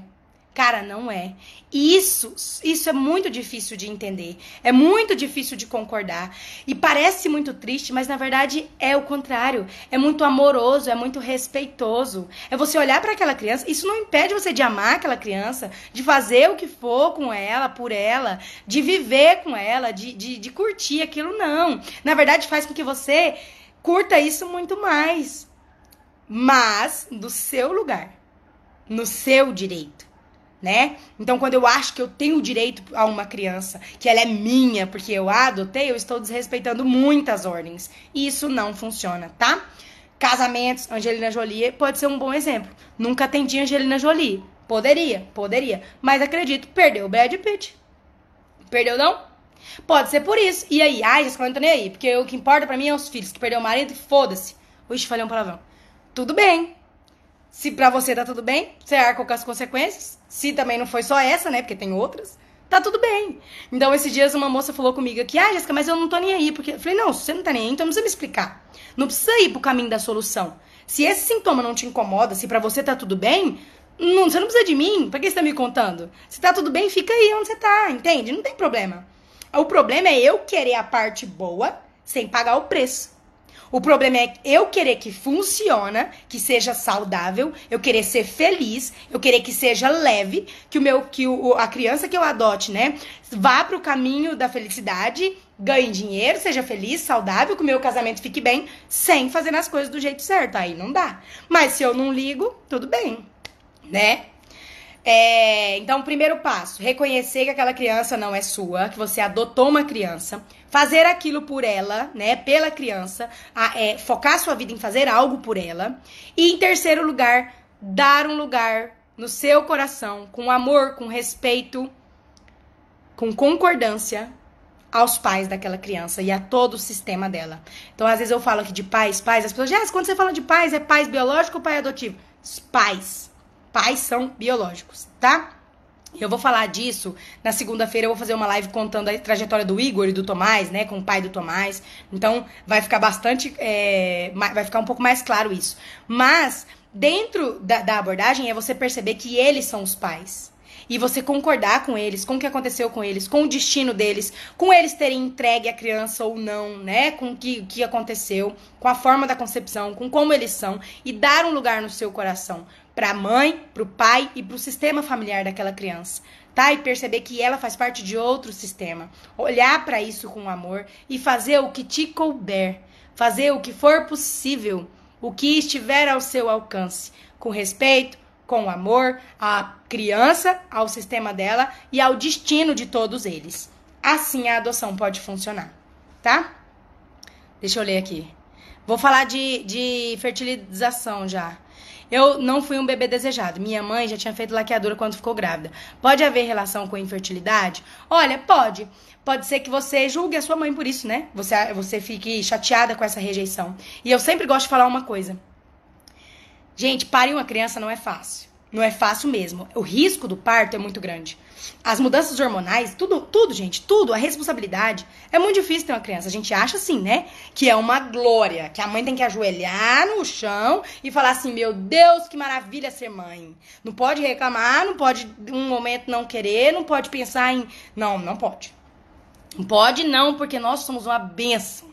Speaker 1: Cara, não é. E isso, isso é muito difícil de entender. É muito difícil de concordar. E parece muito triste, mas na verdade é o contrário. É muito amoroso, é muito respeitoso. É você olhar para aquela criança. Isso não impede você de amar aquela criança, de fazer o que for com ela, por ela, de viver com ela, de, de, de curtir aquilo, não. Na verdade, faz com que você curta isso muito mais. Mas do seu lugar, no seu direito né? Então, quando eu acho que eu tenho direito a uma criança, que ela é minha porque eu a adotei, eu estou desrespeitando muitas ordens. E isso não funciona, tá? Casamentos, Angelina Jolie pode ser um bom exemplo. Nunca atendi Angelina Jolie. Poderia, poderia. Mas acredito, perdeu o Brad Pitt. Perdeu não? Pode ser por isso. E aí? Ai, Jessica, não tô nem aí. Porque o que importa para mim é os filhos. Que perdeu o marido, foda-se. Ixi, falei um palavrão. Tudo bem. Se pra você tá tudo bem, você arca com as consequências. Se também não foi só essa, né? Porque tem outras. Tá tudo bem. Então, esses dias uma moça falou comigo aqui, ah, Jéssica, mas eu não tô nem aí. Porque eu falei, não, se você não tá nem aí, então não precisa me explicar. Não precisa ir pro caminho da solução. Se esse sintoma não te incomoda, se pra você tá tudo bem, não, você não precisa de mim. Pra que você tá me contando? Se tá tudo bem, fica aí onde você tá, entende? Não tem problema. O problema é eu querer a parte boa sem pagar o preço. O problema é eu querer que funciona, que seja saudável, eu querer ser feliz, eu querer que seja leve, que o meu que o, a criança que eu adote, né, vá para o caminho da felicidade, ganhe dinheiro, seja feliz, saudável, que o meu casamento fique bem, sem fazer as coisas do jeito certo. Aí não dá. Mas se eu não ligo, tudo bem, né? É, então, primeiro passo, reconhecer que aquela criança não é sua, que você adotou uma criança, fazer aquilo por ela, né, pela criança, a, é, focar sua vida em fazer algo por ela. E em terceiro lugar, dar um lugar no seu coração, com amor, com respeito, com concordância aos pais daquela criança e a todo o sistema dela. Então, às vezes eu falo aqui de pais, pais, as pessoas, já, quando você fala de pais, é pais biológico ou pai adotivo? Pais pais são biológicos, tá? Eu vou falar disso na segunda-feira. Eu vou fazer uma live contando a trajetória do Igor e do Tomás, né? Com o pai do Tomás. Então vai ficar bastante. É, vai ficar um pouco mais claro isso. Mas dentro da, da abordagem é você perceber que eles são os pais e você concordar com eles, com o que aconteceu com eles, com o destino deles, com eles terem entregue a criança ou não, né? Com o que, que aconteceu, com a forma da concepção, com como eles são e dar um lugar no seu coração para a mãe, para o pai e para o sistema familiar daquela criança, tá? E perceber que ela faz parte de outro sistema. Olhar para isso com amor e fazer o que te couber, fazer o que for possível, o que estiver ao seu alcance, com respeito, com amor à criança, ao sistema dela e ao destino de todos eles. Assim a adoção pode funcionar, tá? Deixa eu ler aqui. Vou falar de, de fertilização já. Eu não fui um bebê desejado. Minha mãe já tinha feito laqueadura quando ficou grávida. Pode haver relação com infertilidade? Olha, pode. Pode ser que você julgue a sua mãe por isso, né? Você, você fique chateada com essa rejeição. E eu sempre gosto de falar uma coisa. Gente, parir uma criança não é fácil. Não é fácil mesmo. O risco do parto é muito grande. As mudanças hormonais, tudo, tudo, gente, tudo, a responsabilidade. É muito difícil ter uma criança. A gente acha assim, né? Que é uma glória. Que a mãe tem que ajoelhar no chão e falar assim: Meu Deus, que maravilha ser mãe. Não pode reclamar, não pode, um momento, não querer, não pode pensar em. Não, não pode. Não pode, não, porque nós somos uma benção.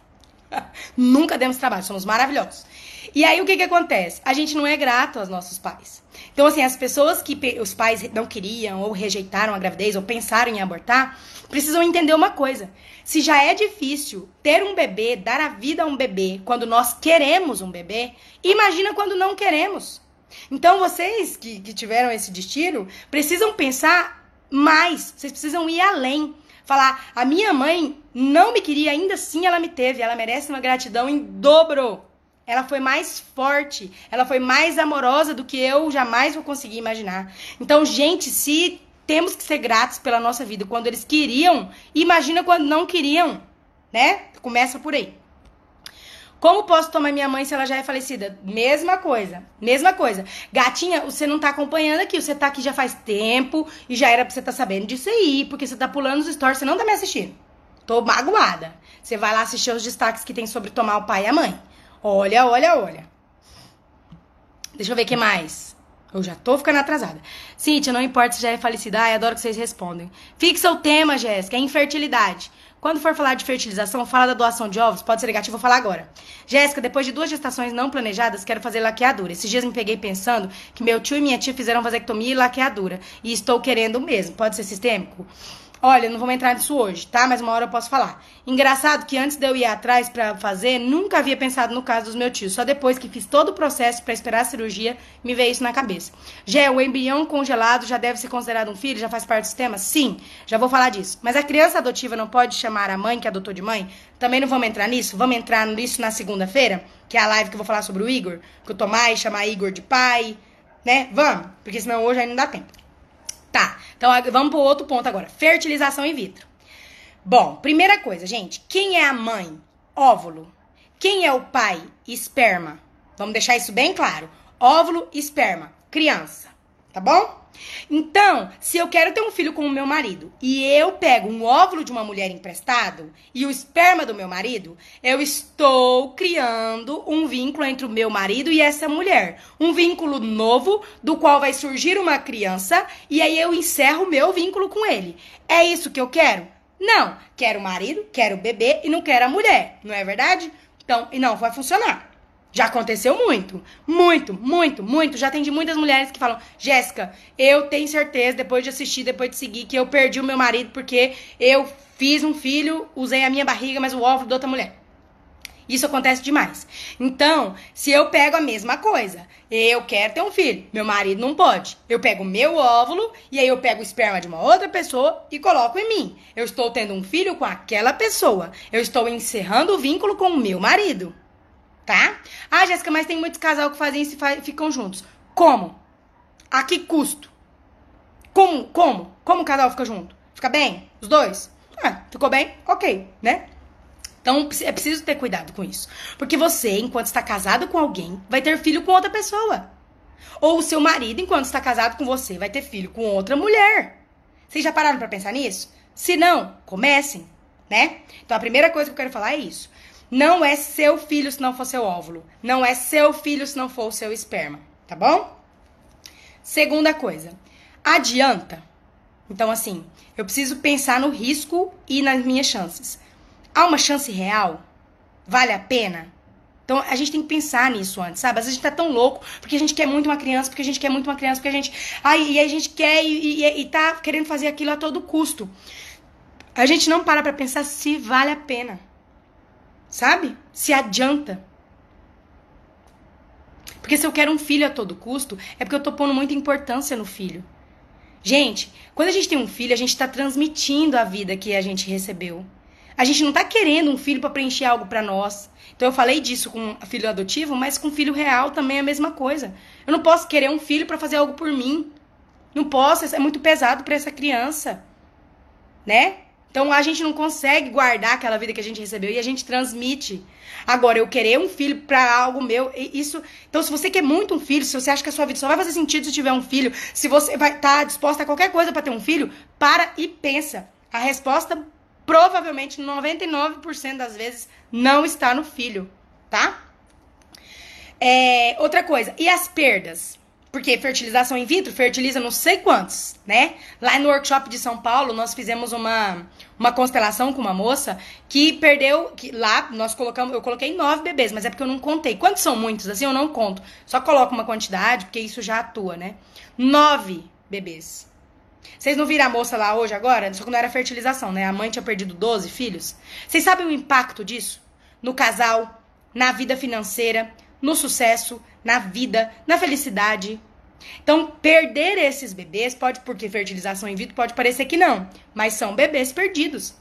Speaker 1: Nunca demos trabalho, somos maravilhosos. E aí o que que acontece? A gente não é grato aos nossos pais. Então, assim, as pessoas que os pais não queriam ou rejeitaram a gravidez ou pensaram em abortar, precisam entender uma coisa. Se já é difícil ter um bebê, dar a vida a um bebê, quando nós queremos um bebê, imagina quando não queremos. Então, vocês que, que tiveram esse destino, precisam pensar mais. Vocês precisam ir além. Falar, a minha mãe não me queria, ainda assim ela me teve. Ela merece uma gratidão em dobro. Ela foi mais forte, ela foi mais amorosa do que eu jamais vou conseguir imaginar. Então, gente, se temos que ser gratos pela nossa vida quando eles queriam, imagina quando não queriam, né? Começa por aí. Como posso tomar minha mãe se ela já é falecida? Mesma coisa, mesma coisa. Gatinha, você não tá acompanhando aqui, você tá aqui já faz tempo e já era pra você estar tá sabendo disso aí, porque você tá pulando os stories, você não tá me assistindo. Tô magoada. Você vai lá assistir os destaques que tem sobre tomar o pai e a mãe. Olha, olha, olha. Deixa eu ver o que mais. Eu já tô ficando atrasada. Cíntia, não importa se já é falecida. Ai, adoro que vocês respondem. Fixa o tema, Jéssica, é infertilidade. Quando for falar de fertilização, fala da doação de ovos, pode ser negativo, vou falar agora. Jéssica, depois de duas gestações não planejadas, quero fazer laqueadura. Esses dias me peguei pensando que meu tio e minha tia fizeram vasectomia e laqueadura. E estou querendo mesmo. Pode ser sistêmico? Olha, não vamos entrar nisso hoje, tá? Mas uma hora eu posso falar. Engraçado que antes de eu ir atrás para fazer, nunca havia pensado no caso dos meus tios. Só depois que fiz todo o processo para esperar a cirurgia, me veio isso na cabeça. Gé, o embrião congelado já deve ser considerado um filho? Já faz parte do sistema? Sim, já vou falar disso. Mas a criança adotiva não pode chamar a mãe que adotou de mãe? Também não vamos entrar nisso? Vamos entrar nisso na segunda-feira? Que é a live que eu vou falar sobre o Igor? Que o Tomás chamar Igor de pai, né? Vamos, porque senão hoje ainda não dá tempo. Tá, então vamos pro outro ponto agora. Fertilização in vitro. Bom, primeira coisa, gente. Quem é a mãe? Óvulo. Quem é o pai? Esperma. Vamos deixar isso bem claro. Óvulo, esperma. Criança. Tá bom? Então, se eu quero ter um filho com o meu marido e eu pego um óvulo de uma mulher emprestado e o esperma do meu marido, eu estou criando um vínculo entre o meu marido e essa mulher. Um vínculo novo do qual vai surgir uma criança e aí eu encerro o meu vínculo com ele. É isso que eu quero? Não. Quero o marido, quero o bebê e não quero a mulher. Não é verdade? Então, e não vai funcionar. Já aconteceu muito. Muito, muito, muito. Já atendi muitas mulheres que falam: Jéssica, eu tenho certeza, depois de assistir, depois de seguir, que eu perdi o meu marido porque eu fiz um filho, usei a minha barriga, mas o óvulo da outra mulher. Isso acontece demais. Então, se eu pego a mesma coisa, eu quero ter um filho, meu marido não pode. Eu pego meu óvulo e aí eu pego o esperma de uma outra pessoa e coloco em mim. Eu estou tendo um filho com aquela pessoa. Eu estou encerrando o vínculo com o meu marido tá? Ah, Jéssica, mas tem muitos casal que fazem isso e ficam juntos. Como? A que custo? Como? Como? Como o casal fica junto? Fica bem? Os dois? Ah, ficou bem? Ok, né? Então é preciso ter cuidado com isso. Porque você, enquanto está casado com alguém, vai ter filho com outra pessoa. Ou o seu marido, enquanto está casado com você, vai ter filho com outra mulher. Vocês já pararam para pensar nisso? Se não, comecem, né? Então a primeira coisa que eu quero falar é isso. Não é seu filho se não for seu óvulo. Não é seu filho se não for o seu esperma, tá bom? Segunda coisa, adianta. Então, assim, eu preciso pensar no risco e nas minhas chances. Há uma chance real? Vale a pena? Então a gente tem que pensar nisso antes, sabe? Às vezes a gente tá tão louco porque a gente quer muito uma criança, porque a gente quer muito uma criança, porque a gente. Ai, e a gente quer e, e, e tá querendo fazer aquilo a todo custo. A gente não para pra pensar se vale a pena sabe? Se adianta. Porque se eu quero um filho a todo custo, é porque eu tô pondo muita importância no filho. Gente, quando a gente tem um filho, a gente tá transmitindo a vida que a gente recebeu. A gente não tá querendo um filho para preencher algo para nós. Então eu falei disso com filho adotivo, mas com filho real também é a mesma coisa. Eu não posso querer um filho para fazer algo por mim. Não posso, é muito pesado para essa criança. Né? Então a gente não consegue guardar aquela vida que a gente recebeu e a gente transmite. Agora, eu querer um filho para algo meu, isso. Então, se você quer muito um filho, se você acha que a sua vida só vai fazer sentido se tiver um filho, se você vai estar tá disposta a qualquer coisa para ter um filho, para e pensa. A resposta, provavelmente, 99% das vezes, não está no filho, tá? É, outra coisa, e as perdas? Porque fertilização in vitro fertiliza não sei quantos, né? Lá no workshop de São Paulo, nós fizemos uma, uma constelação com uma moça que perdeu. Que lá nós colocamos. Eu coloquei nove bebês, mas é porque eu não contei. Quantos são muitos? Assim, eu não conto. Só coloco uma quantidade, porque isso já atua, né? Nove bebês. Vocês não viram a moça lá hoje agora? Só que não era fertilização, né? A mãe tinha perdido 12 filhos. Vocês sabem o impacto disso? No casal, na vida financeira, no sucesso, na vida, na felicidade. Então, perder esses bebês pode, porque fertilização in vitro pode parecer que não, mas são bebês perdidos.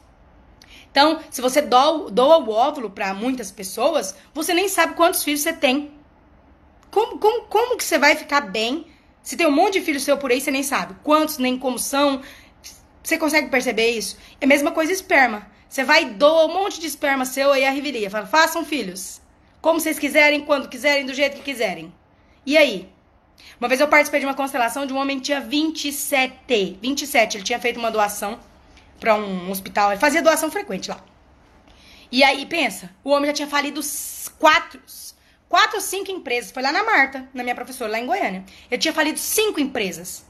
Speaker 1: Então, se você doa, doa o óvulo para muitas pessoas, você nem sabe quantos filhos você tem. Como, como, como que você vai ficar bem se tem um monte de filho seu por aí, você nem sabe quantos, nem como são. Você consegue perceber isso? É a mesma coisa esperma. Você vai doar um monte de esperma seu aí a riveria. Fala, façam filhos. Como vocês quiserem, quando quiserem, do jeito que quiserem. E aí? Uma vez eu participei de uma constelação de um homem que tinha 27. 27. Ele tinha feito uma doação para um hospital. Ele fazia doação frequente lá. E aí, pensa, o homem já tinha falido quatro, quatro ou cinco empresas. Foi lá na Marta, na minha professora, lá em Goiânia. Ele tinha falido cinco empresas.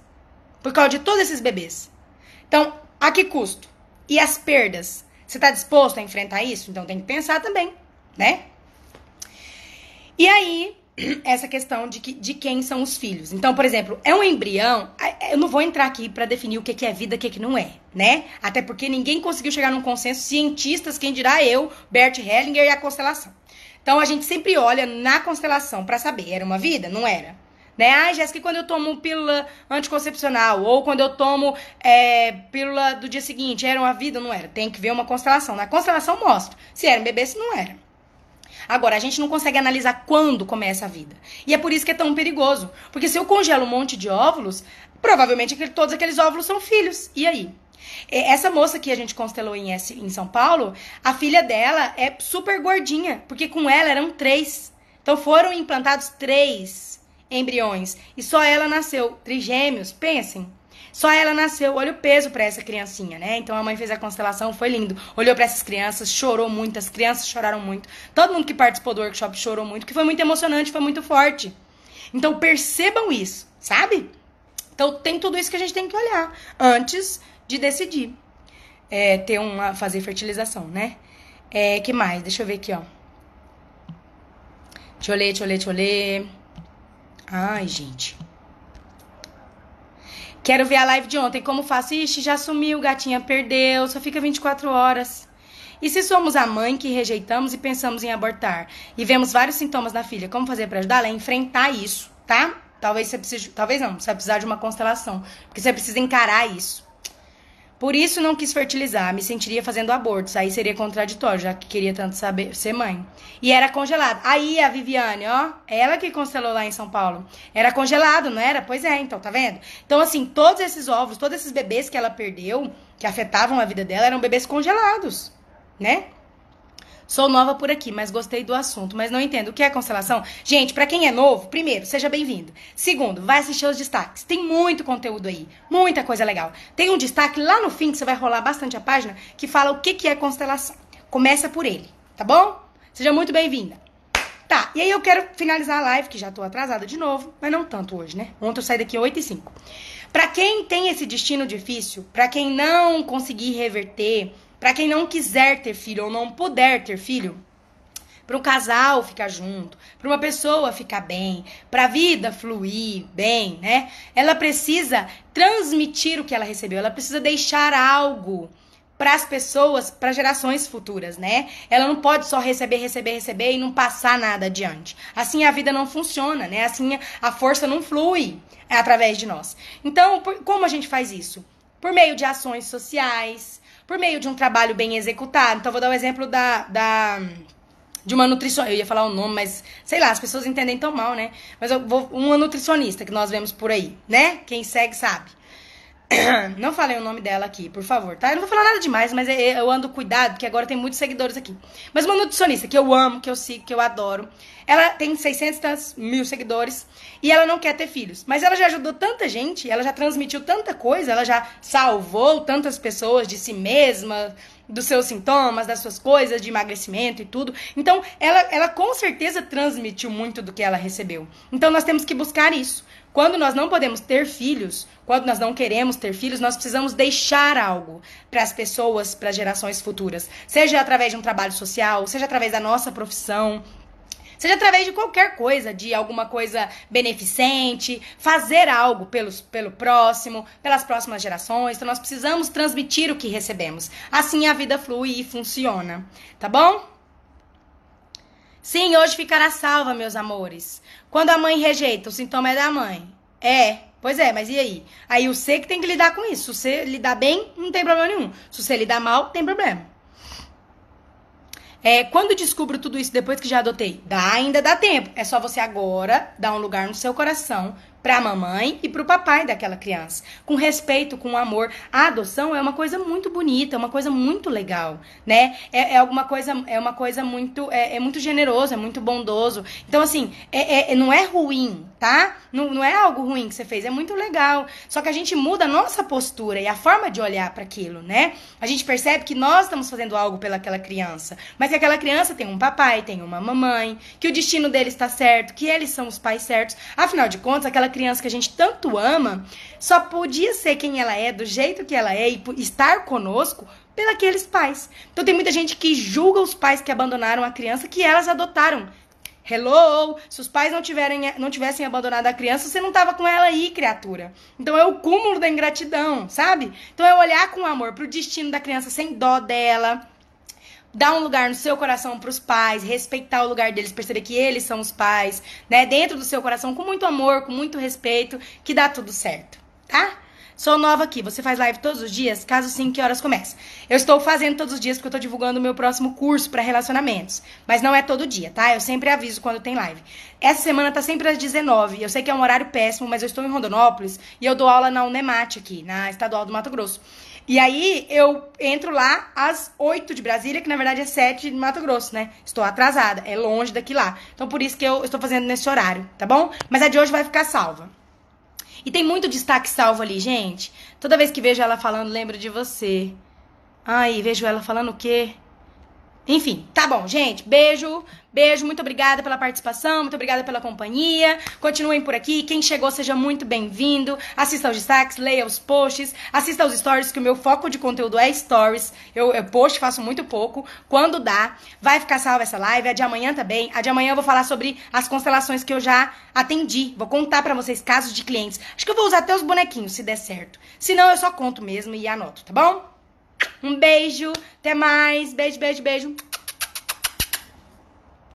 Speaker 1: Por causa de todos esses bebês. Então, a que custo? E as perdas? Você está disposto a enfrentar isso? Então tem que pensar também, né? E aí, essa questão de, que, de quem são os filhos. Então, por exemplo, é um embrião. Eu não vou entrar aqui para definir o que é vida e o que não é, né? Até porque ninguém conseguiu chegar num consenso. Cientistas, quem dirá eu, Bert Hellinger e a constelação. Então, a gente sempre olha na constelação para saber: era uma vida? Não era. Né? Ah, Jéssica, quando eu tomo pílula anticoncepcional? Ou quando eu tomo é, pílula do dia seguinte? Era uma vida? Não era. Tem que ver uma constelação. Na constelação mostra se era um bebê, se não era. Agora, a gente não consegue analisar quando começa a vida. E é por isso que é tão perigoso. Porque se eu congelo um monte de óvulos, provavelmente todos aqueles óvulos são filhos. E aí? Essa moça que a gente constelou em, em São Paulo, a filha dela é super gordinha, porque com ela eram três. Então foram implantados três embriões. E só ela nasceu. Trigêmeos, pensem. Só ela nasceu, olha o peso para essa criancinha, né? Então a mãe fez a constelação, foi lindo. Olhou para essas crianças, chorou muito, as crianças choraram muito. Todo mundo que participou do workshop chorou muito, que foi muito emocionante, foi muito forte. Então percebam isso, sabe? Então tem tudo isso que a gente tem que olhar antes de decidir é, ter uma fazer fertilização, né? É, que mais? Deixa eu ver aqui, ó. Deixa eu ler, deixa eu ler, deixa eu ler. Ai, gente. Quero ver a live de ontem. Como faço? Ixi, já sumiu, gatinha perdeu, só fica 24 horas. E se somos a mãe que rejeitamos e pensamos em abortar e vemos vários sintomas na filha, como fazer para ajudá-la? É enfrentar isso, tá? Talvez você precise, talvez não, você vai precisar de uma constelação, porque você precisa encarar isso. Por isso não quis fertilizar, me sentiria fazendo abortos. Aí seria contraditório, já que queria tanto saber ser mãe. E era congelado. Aí a Viviane, ó, ela que constelou lá em São Paulo. Era congelado, não era? Pois é, então, tá vendo? Então, assim, todos esses ovos, todos esses bebês que ela perdeu, que afetavam a vida dela, eram bebês congelados, né? Sou nova por aqui, mas gostei do assunto, mas não entendo o que é constelação. Gente, para quem é novo, primeiro, seja bem-vindo. Segundo, vai assistir os destaques. Tem muito conteúdo aí, muita coisa legal. Tem um destaque lá no fim que você vai rolar bastante a página que fala o que que é constelação. Começa por ele, tá bom? Seja muito bem-vinda. Tá, e aí eu quero finalizar a live, que já tô atrasada de novo, mas não tanto hoje, né? Ontem eu saí daqui 8 e 5. Pra quem tem esse destino difícil, pra quem não conseguir reverter, para quem não quiser ter filho ou não puder ter filho, para um casal ficar junto, para uma pessoa ficar bem, para a vida fluir bem, né? Ela precisa transmitir o que ela recebeu, ela precisa deixar algo para as pessoas, para gerações futuras, né? Ela não pode só receber, receber, receber e não passar nada adiante. Assim a vida não funciona, né? Assim a força não flui através de nós. Então, como a gente faz isso? Por meio de ações sociais, por meio de um trabalho bem executado. Então, vou dar o um exemplo da, da de uma nutricionista. Eu ia falar o nome, mas sei lá, as pessoas entendem tão mal, né? Mas eu vou. Uma nutricionista que nós vemos por aí, né? Quem segue sabe. Não falei o nome dela aqui, por favor, tá? Eu não vou falar nada demais, mas é, eu ando cuidado, porque agora tem muitos seguidores aqui. Mas uma nutricionista que eu amo, que eu sigo, que eu adoro. Ela tem 600 mil seguidores e ela não quer ter filhos. Mas ela já ajudou tanta gente, ela já transmitiu tanta coisa, ela já salvou tantas pessoas de si mesma, dos seus sintomas, das suas coisas de emagrecimento e tudo. Então, ela, ela com certeza transmitiu muito do que ela recebeu. Então, nós temos que buscar isso. Quando nós não podemos ter filhos, quando nós não queremos ter filhos, nós precisamos deixar algo para as pessoas, para gerações futuras. Seja através de um trabalho social, seja através da nossa profissão, seja através de qualquer coisa, de alguma coisa beneficente, fazer algo pelos, pelo próximo, pelas próximas gerações. Então nós precisamos transmitir o que recebemos. Assim a vida flui e funciona, tá bom? Sim, hoje ficará salva, meus amores. Quando a mãe rejeita, o sintoma é da mãe. É, pois é, mas e aí? Aí o C que tem que lidar com isso. Se você lidar bem, não tem problema nenhum. Se você lidar mal, tem problema. É, quando descubro tudo isso depois que já adotei? Dá, ainda dá tempo. É só você agora dar um lugar no seu coração para a mamãe e para o papai daquela criança, com respeito, com amor. A adoção é uma coisa muito bonita, é uma coisa muito legal, né? É, é alguma coisa, é uma coisa muito, é, é muito generoso, é muito bondoso. Então assim, é, é, não é ruim, tá? Não, não é algo ruim que você fez, é muito legal. Só que a gente muda a nossa postura e a forma de olhar para aquilo, né? A gente percebe que nós estamos fazendo algo pelaquela criança, mas que aquela criança tem um papai, tem uma mamãe, que o destino dele está certo, que eles são os pais certos. Afinal de contas, aquela criança que a gente tanto ama só podia ser quem ela é, do jeito que ela é e estar conosco pelos pais. Então tem muita gente que julga os pais que abandonaram a criança que elas adotaram. Hello! Se os pais não, tiverem, não tivessem abandonado a criança, você não estava com ela aí, criatura. Então é o cúmulo da ingratidão, sabe? Então é olhar com amor pro destino da criança sem dó dela, dar um lugar no seu coração para os pais, respeitar o lugar deles, perceber que eles são os pais, né? Dentro do seu coração, com muito amor, com muito respeito, que dá tudo certo, tá? Sou nova aqui. Você faz live todos os dias? Caso sim, que horas começa? Eu estou fazendo todos os dias porque eu estou divulgando o meu próximo curso para relacionamentos. Mas não é todo dia, tá? Eu sempre aviso quando tem live. Essa semana tá sempre às 19. Eu sei que é um horário péssimo, mas eu estou em Rondonópolis e eu dou aula na Unemate aqui, na Estadual do Mato Grosso. E aí eu entro lá às 8 de Brasília, que na verdade é 7 de Mato Grosso, né? Estou atrasada, é longe daqui lá. Então por isso que eu estou fazendo nesse horário, tá bom? Mas a de hoje vai ficar salva. E tem muito destaque salvo ali, gente. Toda vez que vejo ela falando, lembro de você. Ai, vejo ela falando o quê? Enfim, tá bom, gente. Beijo, beijo, muito obrigada pela participação, muito obrigada pela companhia. Continuem por aqui. Quem chegou, seja muito bem-vindo. Assista aos destaques, leia os posts, assista aos stories, que o meu foco de conteúdo é stories. Eu, eu post, faço muito pouco. Quando dá, vai ficar salva essa live. A de amanhã também. A de amanhã eu vou falar sobre as constelações que eu já atendi. Vou contar para vocês casos de clientes. Acho que eu vou usar até os bonequinhos, se der certo. Se não, eu só conto mesmo e anoto, tá bom? Um beijo, até mais. Beijo, beijo, beijo.